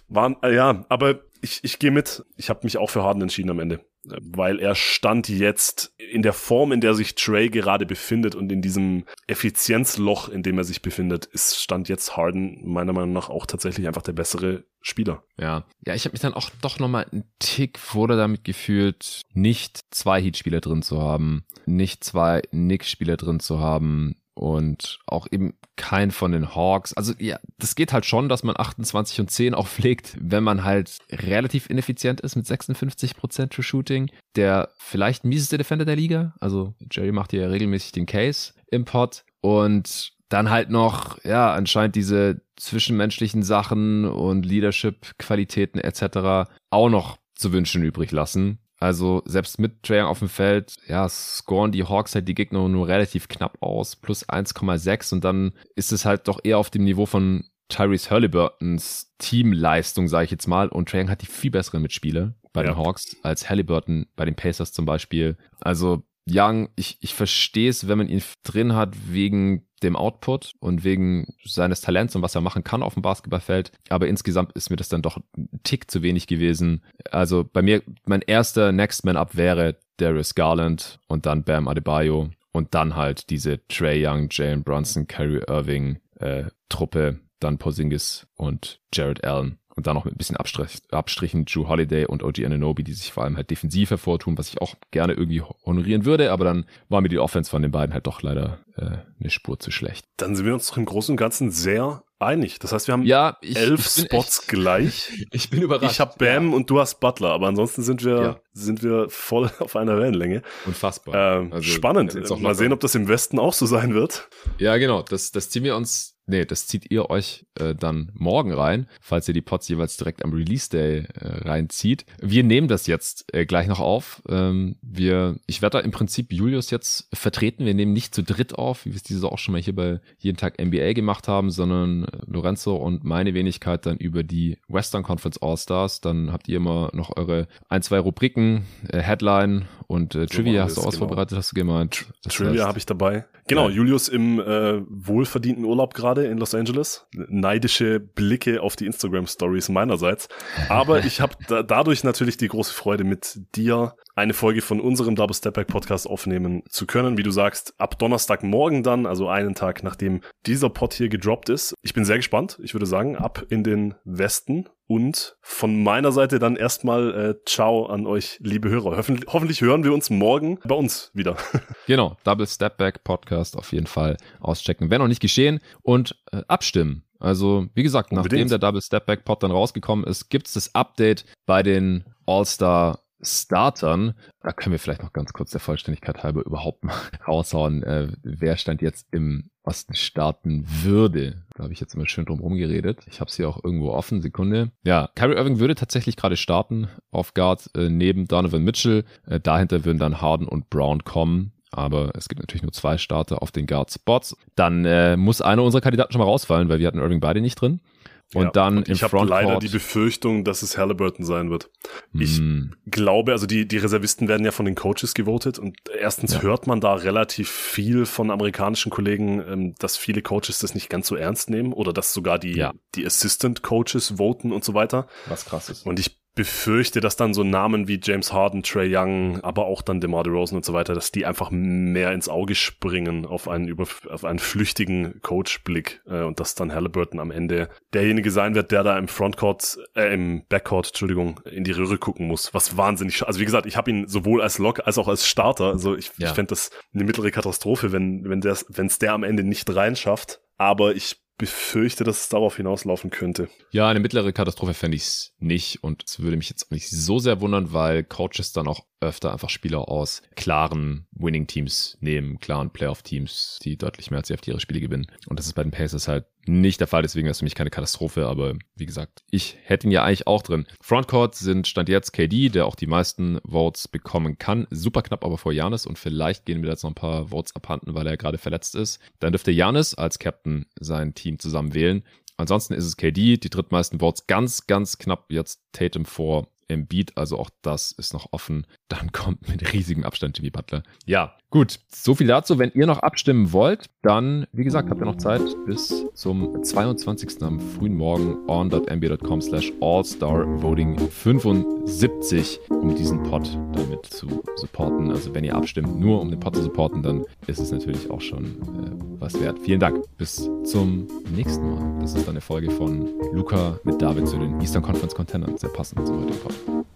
Speaker 2: Waren, äh, ja, aber ich, ich gehe mit. Ich habe mich auch für Harden entschieden am Ende weil er stand jetzt in der Form, in der sich Trey gerade befindet und in diesem Effizienzloch, in dem er sich befindet, ist stand jetzt Harden meiner Meinung nach auch tatsächlich einfach der bessere Spieler.
Speaker 1: Ja, ja, ich habe mich dann auch doch noch mal einen Tick wurde damit gefühlt, nicht zwei Heat-Spieler drin zu haben, nicht zwei Knicks-Spieler drin zu haben, und auch eben kein von den Hawks. Also ja, das geht halt schon, dass man 28 und 10 auch pflegt, wenn man halt relativ ineffizient ist mit 56% True Shooting. Der vielleicht mieseste Defender der Liga. Also Jerry macht hier regelmäßig den Case im Pod. Und dann halt noch, ja, anscheinend diese zwischenmenschlichen Sachen und Leadership-Qualitäten etc. auch noch zu wünschen übrig lassen. Also selbst mit Trae auf dem Feld, ja, scoren die Hawks halt die Gegner nur relativ knapp aus, plus 1,6 und dann ist es halt doch eher auf dem Niveau von Tyrese Halliburtons Teamleistung, sage ich jetzt mal. Und Trae hat die viel besseren Mitspieler bei ja. den Hawks als Halliburton bei den Pacers zum Beispiel. Also Young, ich, ich verstehe es, wenn man ihn drin hat wegen dem Output und wegen seines Talents und was er machen kann auf dem Basketballfeld. Aber insgesamt ist mir das dann doch ein Tick zu wenig gewesen. Also bei mir, mein erster Next Man Up wäre Darius Garland und dann Bam Adebayo und dann halt diese Trey Young, Jalen Brunson, Kyrie Irving äh, Truppe, dann Porzingis und Jared Allen und dann noch mit ein bisschen Abstrich, Abstrichen Drew Holiday und OG Ananobi, die sich vor allem halt defensiv hervortun, was ich auch gerne irgendwie honorieren würde, aber dann war mir die Offense von den beiden halt doch leider äh, eine Spur zu schlecht.
Speaker 2: Dann sind wir uns doch im Großen und Ganzen sehr einig. Das heißt, wir haben
Speaker 1: ja, ich,
Speaker 2: elf
Speaker 1: ich
Speaker 2: Spots echt,
Speaker 1: gleich. Ich bin überrascht.
Speaker 2: Ich habe Bam ja. und du hast Butler, aber ansonsten sind wir ja. sind wir voll auf einer Wellenlänge.
Speaker 1: Unfassbar.
Speaker 2: Ähm, also, spannend. Mal sehen, ob das im Westen auch so sein wird.
Speaker 1: Ja, genau. Das, das ziehen wir uns Nee, das zieht ihr euch äh, dann morgen rein, falls ihr die Pods jeweils direkt am Release Day äh, reinzieht. Wir nehmen das jetzt äh, gleich noch auf. Ähm, wir, ich werde da im Prinzip Julius jetzt vertreten. Wir nehmen nicht zu dritt auf, wie wir es diese auch schon mal hier bei jeden Tag NBA gemacht haben, sondern Lorenzo und meine Wenigkeit dann über die Western Conference All Stars. Dann habt ihr immer noch eure ein, zwei Rubriken, äh, Headline und äh, Trivia hast du genau. ausvorbereitet, hast du gemeint.
Speaker 2: Das Trivia habe ich dabei. Genau, ja. Julius im äh, wohlverdienten Urlaub gerade in Los Angeles. Neidische Blicke auf die Instagram-Stories meinerseits. Aber ich habe da, dadurch natürlich die große Freude, mit dir eine Folge von unserem Double Step Back Podcast aufnehmen zu können. Wie du sagst, ab Donnerstagmorgen dann, also einen Tag nachdem dieser Pod hier gedroppt ist. Ich bin sehr gespannt. Ich würde sagen, ab in den Westen und von meiner Seite dann erstmal äh, Ciao an euch, liebe Hörer. Hoffentlich, hoffentlich hören wir uns morgen bei uns wieder.
Speaker 1: genau, Double Step Back Podcast auf jeden Fall auschecken. Wenn noch nicht geschehen und äh, abstimmen. Also, wie gesagt, Unbedingt. nachdem der Double Step Back Pod dann rausgekommen ist, gibt's das Update bei den All-Star Startern. Da können wir vielleicht noch ganz kurz der Vollständigkeit halber überhaupt mal raushauen, äh, wer stand jetzt im Osten starten würde. Da habe ich jetzt immer schön drum rumgeredet. Ich habe es hier auch irgendwo offen. Sekunde. Ja, Kyrie Irving würde tatsächlich gerade starten auf Guard äh, neben Donovan Mitchell. Äh, dahinter würden dann Harden und Brown kommen aber es gibt natürlich nur zwei Starter auf den Guard-Spots. Dann äh, muss einer unserer Kandidaten schon mal rausfallen, weil wir hatten Irving beide nicht drin. Und ja, dann und
Speaker 2: ich habe leider die Befürchtung, dass es Halliburton sein wird. Ich mm. glaube, also die, die Reservisten werden ja von den Coaches gewotet und erstens ja. hört man da relativ viel von amerikanischen Kollegen, ähm, dass viele Coaches das nicht ganz so ernst nehmen oder dass sogar die, ja. die Assistant Coaches voten und so weiter.
Speaker 1: Was krass ist.
Speaker 2: Und ich befürchte, dass dann so Namen wie James Harden, Trey Young, aber auch dann DeMar DeRozan und so weiter, dass die einfach mehr ins Auge springen auf einen über, auf einen flüchtigen Coach-Blick äh, und dass dann Halliburton am Ende derjenige sein wird, der da im Frontcourt, äh, im Backcourt, Entschuldigung, in die Röhre gucken muss. Was wahnsinnig, also wie gesagt, ich habe ihn sowohl als Lock als auch als Starter. Also ich, ja. ich fände das eine mittlere Katastrophe, wenn wenn der, wenn es der am Ende nicht reinschafft. Aber ich befürchte, dass es darauf hinauslaufen könnte.
Speaker 1: Ja, eine mittlere Katastrophe fände ich es nicht und es würde mich jetzt auch nicht so sehr wundern, weil Coaches dann auch öfter einfach Spieler aus klaren Winning-Teams nehmen, klaren Playoff-Teams, die deutlich mehr als die auf ihre Spiele gewinnen. Und das ist bei den Pacers halt nicht der Fall, deswegen wäre es für mich keine Katastrophe, aber wie gesagt, ich hätte ihn ja eigentlich auch drin. Frontcourt sind Stand jetzt KD, der auch die meisten Votes bekommen kann. Super knapp aber vor Janis und vielleicht gehen wir jetzt noch ein paar Votes abhanden, weil er gerade verletzt ist. Dann dürfte Janis als Captain sein Team zusammen wählen. Ansonsten ist es KD, die drittmeisten Votes ganz, ganz knapp jetzt Tatum vor Embiid, also auch das ist noch offen. Dann kommt mit riesigem Abstand Jimmy Butler. Ja, gut. So viel dazu. Wenn ihr noch abstimmen wollt, dann, wie gesagt, habt ihr noch Zeit bis zum 22. am frühen Morgen on.nba.com slash allstarvoting 75, um diesen Pod damit zu supporten. Also wenn ihr abstimmt, nur um den Pod zu supporten, dann ist es natürlich auch schon äh, was wert. Vielen Dank. Bis zum nächsten Mal. Das ist dann eine Folge von Luca mit David zu den Eastern Conference Contendern. Sehr passend zum heutigen Pod.